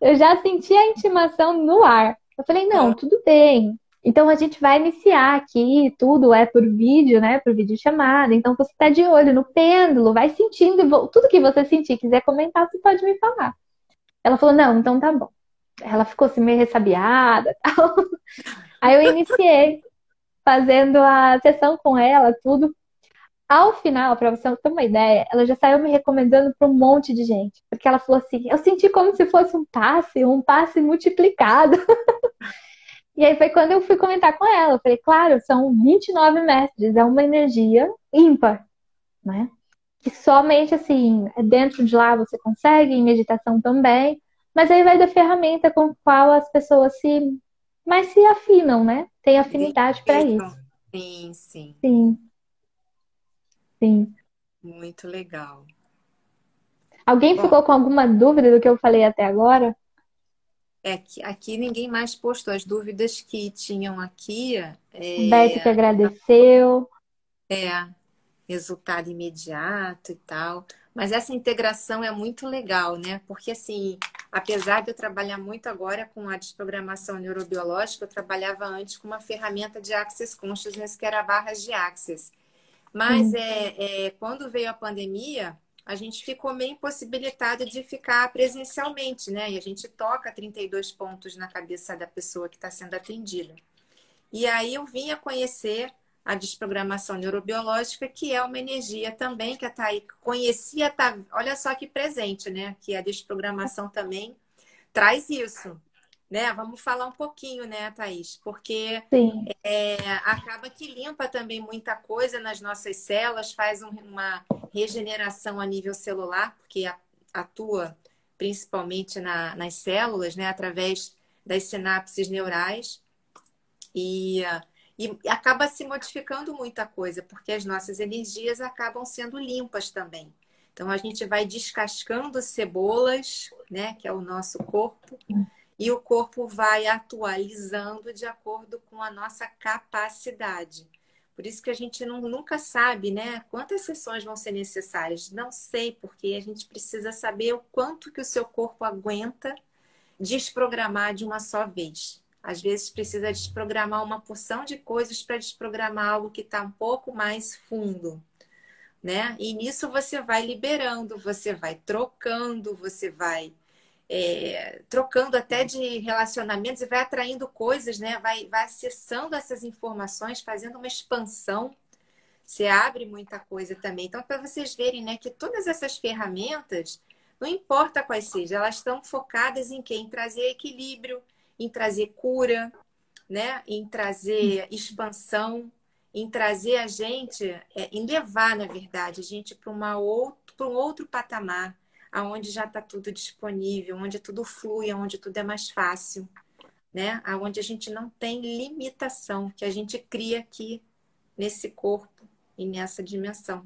eu já senti a intimação no ar. Eu falei, não, tudo bem. Então a gente vai iniciar aqui, tudo é por vídeo, né? Por vídeo chamada. Então você tá de olho no pêndulo, vai sentindo, tudo que você sentir, quiser comentar, você pode me falar. Ela falou, não, então tá bom. Ela ficou assim meio ressabiada tal. Aí eu iniciei fazendo a sessão com ela, tudo. Ao final, para você ter uma ideia, ela já saiu me recomendando para um monte de gente. Porque ela falou assim: eu senti como se fosse um passe, um passe multiplicado. e aí foi quando eu fui comentar com ela. Eu falei: claro, são 29 mestres, é uma energia ímpar, né? Que somente assim, dentro de lá você consegue, em meditação também. Mas aí vai da ferramenta com qual as pessoas se mais se afinam, né? Tem afinidade para isso. Sim, sim. Sim. Sim. Muito legal. Alguém Bom, ficou com alguma dúvida do que eu falei até agora? É que aqui ninguém mais postou as dúvidas que tinham aqui. É, Beto que agradeceu. É, resultado imediato e tal. Mas essa integração é muito legal, né? Porque, assim, apesar de eu trabalhar muito agora com a desprogramação neurobiológica, eu trabalhava antes com uma ferramenta de Access Consciousness, que era barras de Access. Mas é, é, quando veio a pandemia, a gente ficou meio impossibilitado de ficar presencialmente, né? E a gente toca 32 pontos na cabeça da pessoa que está sendo atendida. E aí eu vim a conhecer a desprogramação neurobiológica, que é uma energia também que a Thaí conhecia, tá, olha só que presente, né? Que a desprogramação também traz isso. Né? Vamos falar um pouquinho, né, Thaís? Porque é, acaba que limpa também muita coisa nas nossas células, faz um, uma regeneração a nível celular, porque atua principalmente na, nas células, né, através das sinapses neurais e, e acaba se modificando muita coisa, porque as nossas energias acabam sendo limpas também. Então a gente vai descascando cebolas, né, que é o nosso corpo, e o corpo vai atualizando de acordo com a nossa capacidade. Por isso que a gente não, nunca sabe, né? Quantas sessões vão ser necessárias? Não sei, porque a gente precisa saber o quanto que o seu corpo aguenta desprogramar de uma só vez. Às vezes precisa desprogramar uma porção de coisas para desprogramar algo que está um pouco mais fundo, né? E nisso você vai liberando, você vai trocando, você vai é, trocando até de relacionamentos e vai atraindo coisas, né? Vai, vai acessando essas informações, fazendo uma expansão. Você abre muita coisa também. Então, para vocês verem, né, que todas essas ferramentas, não importa quais sejam, elas estão focadas em quem? Em trazer equilíbrio, em trazer cura, né? Em trazer expansão, em trazer a gente, é, em levar, na verdade, a gente para um outro patamar aonde já está tudo disponível, onde tudo flui, onde tudo é mais fácil, né? Aonde a gente não tem limitação, que a gente cria aqui nesse corpo e nessa dimensão.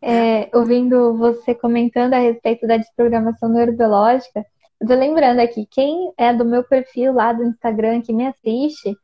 É, ouvindo você comentando a respeito da desprogramação neurobiológica, eu tô lembrando aqui, quem é do meu perfil lá do Instagram que me assiste,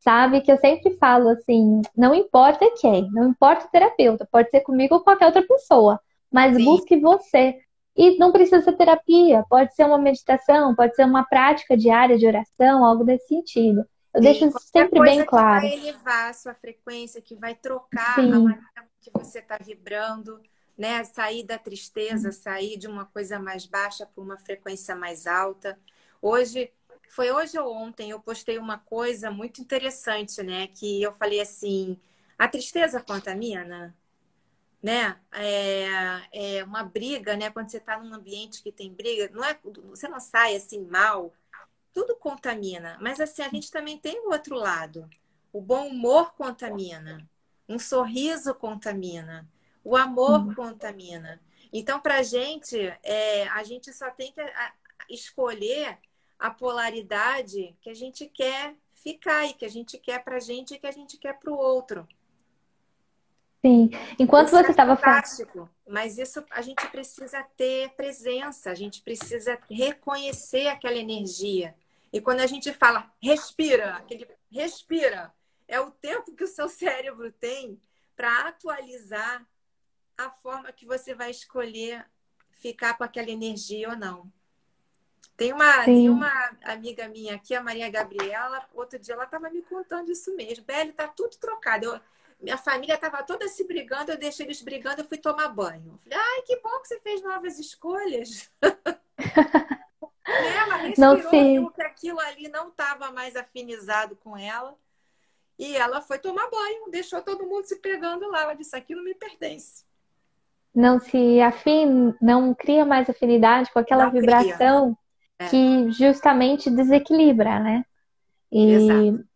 sabe que eu sempre falo assim, não importa quem, não importa o terapeuta, pode ser comigo ou qualquer outra pessoa mas Sim. busque você. E não precisa ser terapia, pode ser uma meditação, pode ser uma prática diária de oração, algo desse sentido. Eu Sim, deixo isso sempre bem claro. Que vai elevar a sua frequência, que vai trocar Sim. a maneira que você está vibrando, né? Sair da tristeza, sair de uma coisa mais baixa para uma frequência mais alta. Hoje, foi hoje ou ontem, eu postei uma coisa muito interessante, né? Que eu falei assim: a tristeza contamina? Né? É, é uma briga, né? Quando você está num ambiente que tem briga, não é, você não sai assim mal, tudo contamina. Mas assim, a gente também tem o outro lado. O bom humor contamina, um sorriso contamina, o amor uhum. contamina. Então, para a gente, é, a gente só tem que escolher a polaridade que a gente quer ficar e que a gente quer para a gente e que a gente quer para o outro. Sim. Enquanto isso você estava é falando. Mas isso a gente precisa ter presença, a gente precisa reconhecer aquela energia. E quando a gente fala respira, aquele respira, é o tempo que o seu cérebro tem para atualizar a forma que você vai escolher ficar com aquela energia ou não. Tem uma, tem uma amiga minha aqui, a Maria Gabriela, outro dia ela estava me contando isso mesmo. Beli, tá tudo trocado. Eu, minha família estava toda se brigando, eu deixei eles brigando, eu fui tomar banho. Falei, ai, que bom que você fez novas escolhas. ela respirou, não, viu que aquilo ali não estava mais afinizado com ela. E ela foi tomar banho, deixou todo mundo se pegando lá. Ela disse, aquilo me pertence. Não se afim, não cria mais afinidade com aquela não vibração é. que justamente desequilibra, né? E Exato.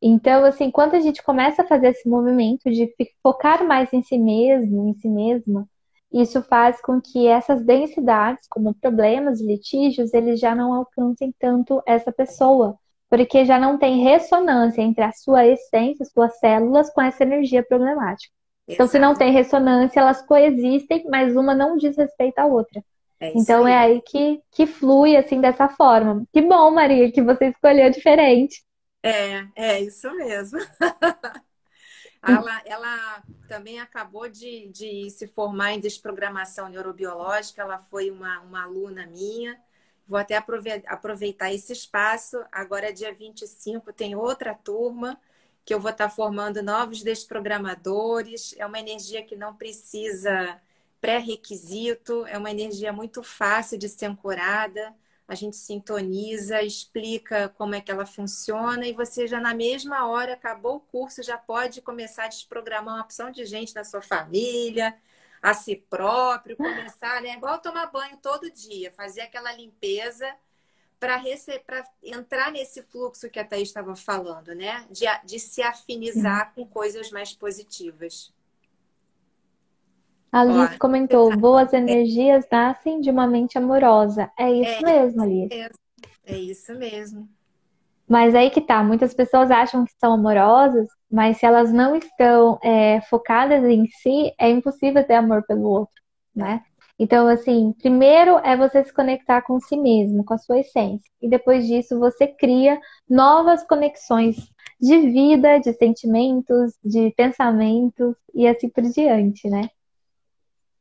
Então, assim, quando a gente começa a fazer esse movimento de focar mais em si mesmo, em si mesma, isso faz com que essas densidades, como problemas, litígios, eles já não alcancem tanto essa pessoa, porque já não tem ressonância entre a sua essência, suas células, com essa energia problemática. Exato. Então, se não tem ressonância, elas coexistem, mas uma não diz respeito à outra. É então aí. é aí que, que flui assim dessa forma. Que bom, Maria, que você escolheu diferente. É, é isso mesmo. ela, ela também acabou de, de se formar em desprogramação neurobiológica, ela foi uma, uma aluna minha. Vou até aproveitar esse espaço. Agora, dia 25, tem outra turma que eu vou estar formando novos desprogramadores. É uma energia que não precisa pré-requisito, é uma energia muito fácil de ser ancorada a gente sintoniza, explica como é que ela funciona e você já na mesma hora acabou o curso, já pode começar a desprogramar uma opção de gente na sua família, a si próprio, começar, né? Igual tomar banho todo dia, fazer aquela limpeza para entrar nesse fluxo que a Thaís estava falando, né? De, de se afinizar com coisas mais positivas. A Alice comentou: boas energias nascem de uma mente amorosa. É isso é, mesmo, Alice. É, É isso mesmo. Mas aí que tá, muitas pessoas acham que são amorosas, mas se elas não estão é, focadas em si, é impossível ter amor pelo outro, né? Então, assim, primeiro é você se conectar com si mesmo, com a sua essência. E depois disso, você cria novas conexões de vida, de sentimentos, de pensamentos e assim por diante, né?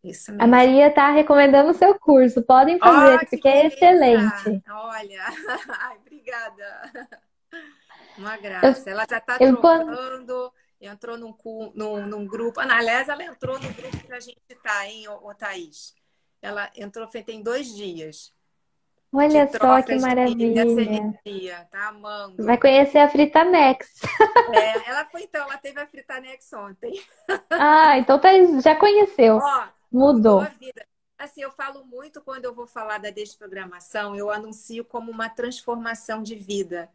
Isso mesmo. A Maria está recomendando o seu curso. Podem fazer, oh, porque é excelente. Olha, Ai, obrigada. Uma graça. Eu, ela já está trocando, entrou num, num, num grupo. Ah, aliás, ela entrou no grupo que a gente está, hein, ô, ô Thaís? Ela entrou tem dois dias. Olha só que maravilha. Energia, tá amando. Vai conhecer a Fritanex. É, ela foi então, ela teve a Fritanex ontem. Ah, então tá, já conheceu. Ó, mudou. mudou assim, eu falo muito quando eu vou falar da desprogramação, eu anuncio como uma transformação de vida.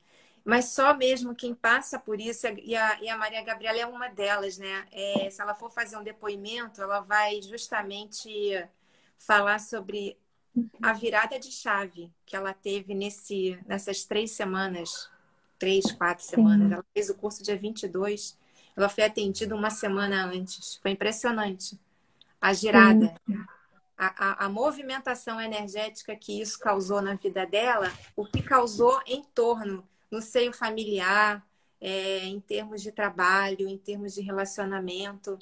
Mas só mesmo quem passa por isso, e a, e a Maria Gabriela é uma delas, né? É, se ela for fazer um depoimento, ela vai justamente falar sobre a virada de chave que ela teve nesse, nessas três semanas, três, quatro semanas. Sim. Ela fez o curso dia 22, ela foi atendida uma semana antes. Foi impressionante. A girada, a, a, a, movimentação energética que isso causou na vida dela, o que causou em torno, no seio familiar, é, em termos de trabalho, em termos de relacionamento,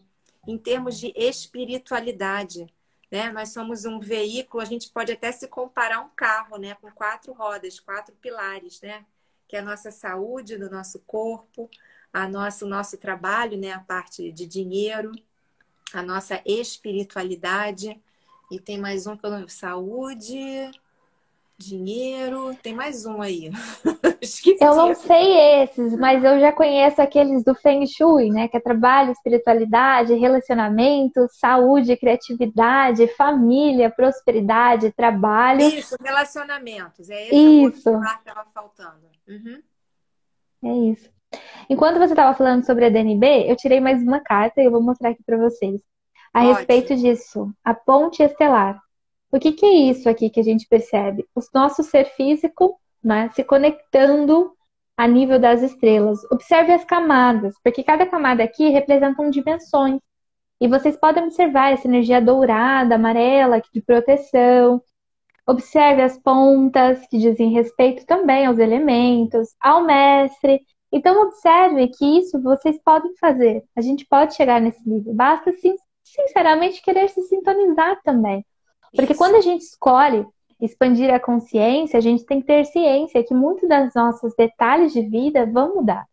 em termos de espiritualidade né? Nós somos um veículo, a gente pode até se comparar a um carro, né? Com quatro rodas, quatro pilares, né? Que é a nossa saúde do nosso corpo, a nosso, o nosso trabalho, né? A parte de dinheiro, a nossa espiritualidade. E tem mais um que eu saúde, Dinheiro, tem mais um aí. eu não sei esses, mas eu já conheço aqueles do Feng Shui, né? Que é trabalho, espiritualidade, relacionamento, saúde, criatividade, família, prosperidade, trabalho. Isso, relacionamentos. É esse isso. o que estava faltando. Uhum. É isso. Enquanto você estava falando sobre a DNB, eu tirei mais uma carta e eu vou mostrar aqui para vocês. A Ótimo. respeito disso, a ponte estelar. O que, que é isso aqui que a gente percebe? O nosso ser físico né, se conectando a nível das estrelas. Observe as camadas, porque cada camada aqui representa dimensões. E vocês podem observar essa energia dourada, amarela, de proteção. Observe as pontas, que dizem respeito também aos elementos, ao mestre. Então, observe que isso vocês podem fazer. A gente pode chegar nesse nível. Basta, sinceramente, querer se sintonizar também. Porque Isso. quando a gente escolhe expandir a consciência, a gente tem que ter ciência que muitos dos nossos detalhes de vida vão mudar.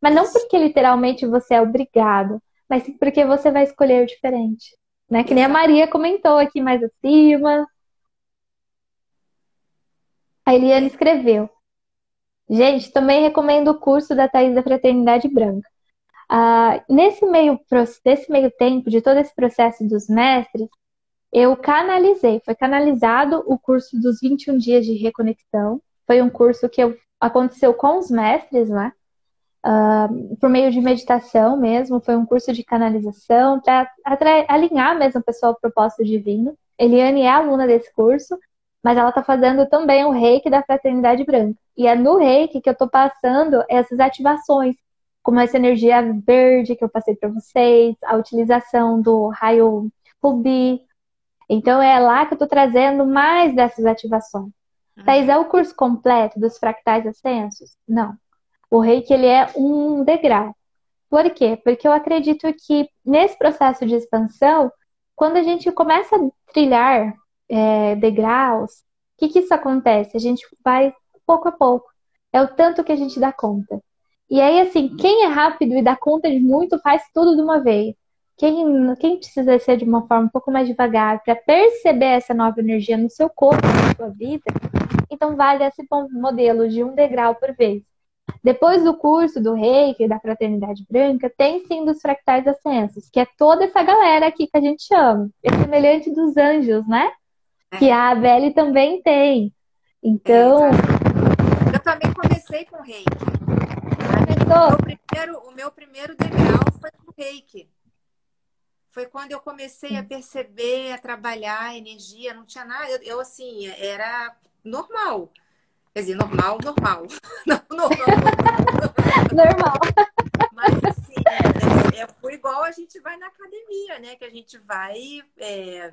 Mas não porque literalmente você é obrigado, mas porque você vai escolher diferente. Né? Que nem a Maria comentou aqui mais acima. A Eliane escreveu. Gente, também recomendo o curso da Thais da Fraternidade Branca. Ah, nesse, meio, meio tempo de todo esse processo dos mestres, eu canalizei, foi canalizado o curso dos 21 dias de reconexão. Foi um curso que eu, aconteceu com os mestres, né? Uh, por meio de meditação mesmo, foi um curso de canalização para alinhar mesmo a pessoa ao propósito divino. Eliane é aluna desse curso, mas ela está fazendo também o reiki da Fraternidade Branca. E é no reiki que eu estou passando essas ativações, como essa energia verde que eu passei para vocês, a utilização do raio rubi, então é lá que eu estou trazendo mais dessas ativações. Uhum. Thais, é o curso completo dos fractais ascensos? Não. O reiki ele é um degrau. Por quê? Porque eu acredito que nesse processo de expansão, quando a gente começa a trilhar é, degraus, o que, que isso acontece? A gente vai pouco a pouco. É o tanto que a gente dá conta. E aí, assim, quem é rápido e dá conta de muito, faz tudo de uma vez. Quem, quem precisa ser de uma forma um pouco mais devagar para perceber essa nova energia no seu corpo, na sua vida, então vale esse modelo de um degrau por vez. Depois do curso do Reiki, da Fraternidade Branca, tem sim dos fractais ascensos, que é toda essa galera aqui que a gente chama. É semelhante dos anjos, né? É. Que a Abeli também tem. Então. É, eu também comecei com Reiki. O meu, primeiro, o meu primeiro degrau foi com Reiki. Foi quando eu comecei a perceber, a trabalhar a energia, não tinha nada. Eu, eu assim, era normal. Quer dizer, normal, normal. Não, normal. normal. Mas assim, é, é, foi igual a gente vai na academia, né? Que a gente vai é,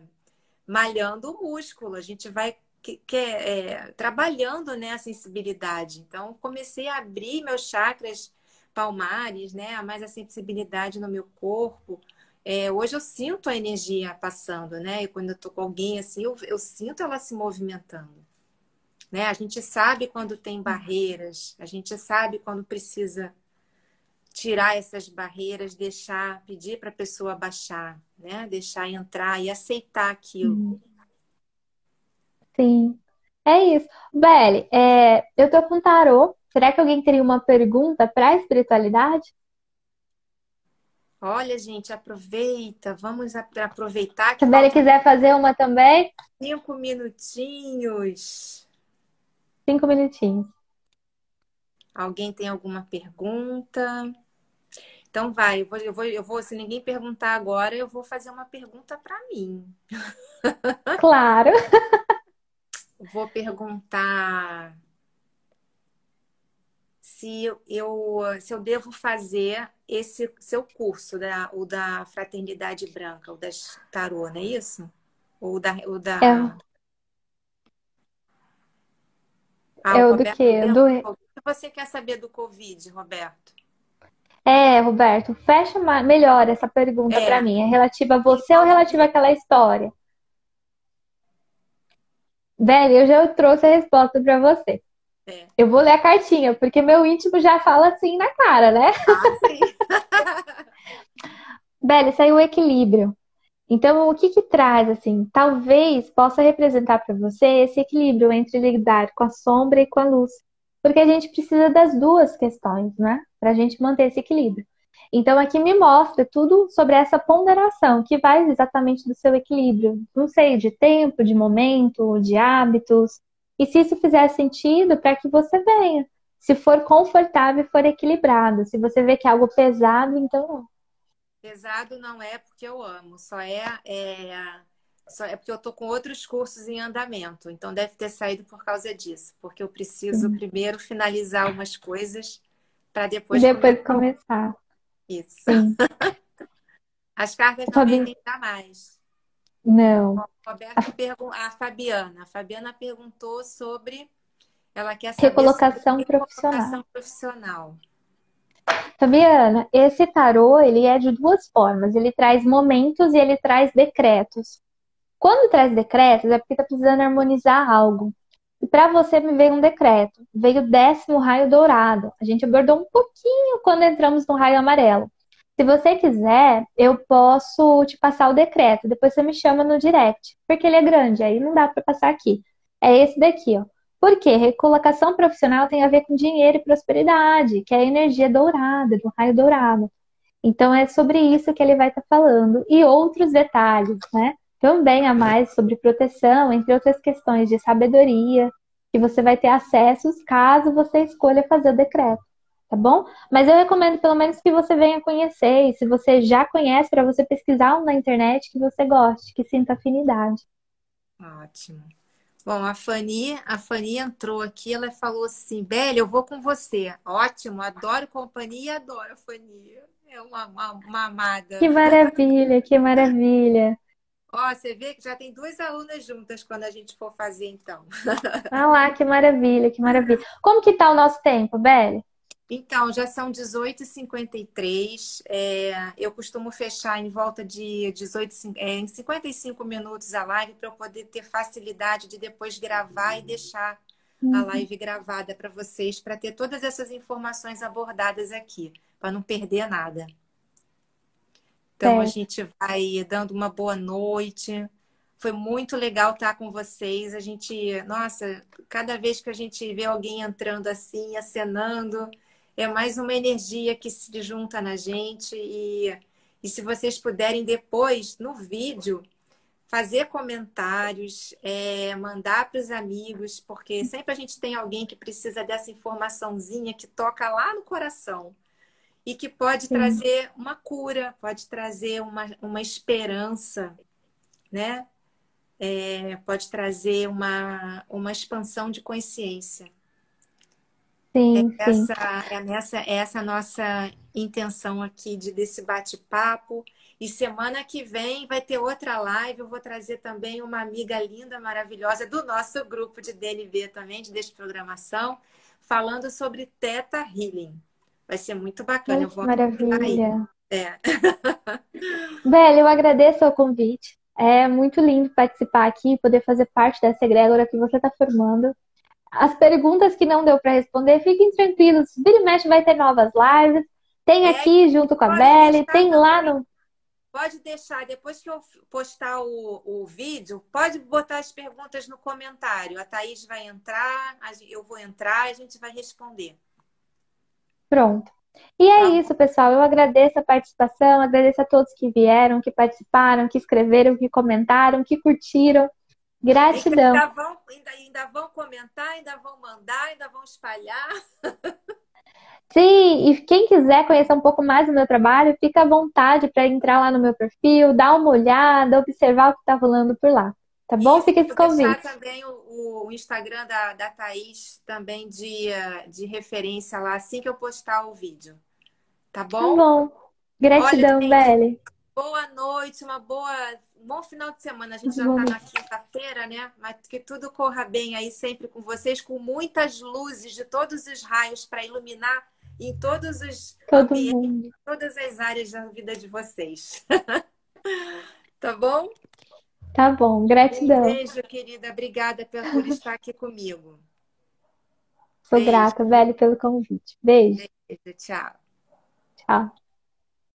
malhando o músculo, a gente vai que, que é, trabalhando né, a sensibilidade. Então, comecei a abrir meus chakras palmares, né? A mais a sensibilidade no meu corpo. É, hoje eu sinto a energia passando, né? E quando eu tô com alguém assim, eu, eu sinto ela se movimentando. Né? A gente sabe quando tem barreiras, a gente sabe quando precisa tirar essas barreiras, deixar, pedir para a pessoa baixar, né? Deixar entrar e aceitar aquilo. Sim, é isso. Belle, é, eu tô com tarô. Será que alguém teria uma pergunta para a espiritualidade? Olha, gente, aproveita, vamos aproveitar que. Se a Belle quiser fazer uma também. Cinco minutinhos. Cinco minutinhos. Alguém tem alguma pergunta? Então vai, eu vou, eu vou, eu vou, se ninguém perguntar agora, eu vou fazer uma pergunta para mim. Claro. Vou perguntar se eu, se eu devo fazer esse seu curso, da, o da Fraternidade Branca, o da Tarô, não é isso? Ou da. O da... É. Ah, é o, o do quê? Do... O que você quer saber do Covid, Roberto? É, Roberto, fecha melhor essa pergunta é. para mim. É relativa a você ou relativa àquela história? Velho, eu já trouxe a resposta para você. É. Eu vou ler a cartinha, porque meu íntimo já fala assim na cara, né? Ah, sim. Saiu o equilíbrio. Então, o que que traz, assim? Talvez possa representar para você esse equilíbrio entre lidar com a sombra e com a luz. Porque a gente precisa das duas questões, né? Para a gente manter esse equilíbrio. Então, aqui me mostra tudo sobre essa ponderação, que vai exatamente do seu equilíbrio. Não sei, de tempo, de momento, de hábitos, e se isso fizer sentido, para que você venha. Se for confortável e for equilibrado. Se você vê que é algo pesado, então. Pesado não é porque eu amo, só é, é, só é porque eu tô com outros cursos em andamento. Então deve ter saído por causa disso, porque eu preciso Sim. primeiro finalizar umas coisas para depois, depois começar. começar. Isso. As cartas não Fabi... vendem mais. Não. Roberto pergun... A Fabiana. A Fabiana perguntou sobre. Ela quer saber recolocação profissional. Recolocação profissional. Fabiana, esse tarô ele é de duas formas. Ele traz momentos e ele traz decretos. Quando traz decretos é porque está precisando harmonizar algo. E para você me veio um decreto. Veio o décimo raio dourado. A gente abordou um pouquinho quando entramos no raio amarelo. Se você quiser, eu posso te passar o decreto. Depois você me chama no direct, porque ele é grande, aí não dá para passar aqui. É esse daqui, ó. Por quê? Recolocação profissional tem a ver com dinheiro e prosperidade, que é a energia dourada, do raio dourado. Então é sobre isso que ele vai estar tá falando. E outros detalhes, né? Também a mais sobre proteção, entre outras questões de sabedoria, que você vai ter acessos caso você escolha fazer o decreto tá bom? Mas eu recomendo pelo menos que você venha conhecer, e se você já conhece, para você pesquisar um na internet que você goste, que sinta afinidade. Ótimo. Bom, a Fani, a Fani entrou aqui, ela falou assim, Bela, eu vou com você. Ótimo, adoro companhia, adoro a Fani. É uma, uma, uma amada. Que maravilha, que maravilha. Ó, você vê que já tem duas alunas juntas quando a gente for fazer, então. Ah lá, que maravilha, que maravilha. Como que tá o nosso tempo, Belle? Então, já são 18h53. É, eu costumo fechar em volta de 18, é, em 55 minutos a live para eu poder ter facilidade de depois gravar e deixar uhum. a live gravada para vocês, para ter todas essas informações abordadas aqui, para não perder nada. Então, é. a gente vai dando uma boa noite. Foi muito legal estar com vocês. A gente, nossa, cada vez que a gente vê alguém entrando assim, acenando, é mais uma energia que se junta na gente e, e se vocês puderem depois, no vídeo, fazer comentários, é, mandar para os amigos, porque sempre a gente tem alguém que precisa dessa informaçãozinha que toca lá no coração e que pode Sim. trazer uma cura, pode trazer uma, uma esperança, né? É, pode trazer uma, uma expansão de consciência. Sim, é sim. essa, é essa, é essa a nossa intenção aqui de, desse bate-papo. E semana que vem vai ter outra live. Eu vou trazer também uma amiga linda, maravilhosa, do nosso grupo de DNV também, de Desprogramação, falando sobre Teta Healing. Vai ser muito bacana. Eu vou maravilha. É. Bela, eu agradeço o convite. É muito lindo participar aqui, poder fazer parte dessa egrégora que você está formando. As perguntas que não deu para responder, fiquem tranquilos. Vira e mexe vai ter novas lives. Tem é, aqui junto com a Belle, tem lá no. Pode deixar, depois que eu postar o, o vídeo, pode botar as perguntas no comentário. A Thaís vai entrar, eu vou entrar, a gente vai responder. Pronto. E é tá. isso, pessoal. Eu agradeço a participação, agradeço a todos que vieram, que participaram, que escreveram, que comentaram, que curtiram. Gratidão. Ainda vão, ainda, ainda vão comentar, ainda vão mandar, ainda vão espalhar. Sim, e quem quiser conhecer um pouco mais do meu trabalho, fica à vontade para entrar lá no meu perfil, dar uma olhada, observar o que está rolando por lá. Tá bom? Fica esse convite. Vou deixar também o, o Instagram da, da Thaís também de, de referência lá assim que eu postar o vídeo. Tá bom? Tá bom. Gratidão, Belle. Boa noite, uma boa, um bom final de semana. A gente já está na quinta-feira, né? Mas que tudo corra bem aí sempre com vocês, com muitas luzes de todos os raios para iluminar em todos os Todo ambientes, todas as áreas da vida de vocês. tá bom? Tá bom, gratidão. Um beijo, querida. Obrigada por estar aqui comigo. Sou beijo. grata, velho, pelo convite. Beijo. Beijo, tchau. Tchau.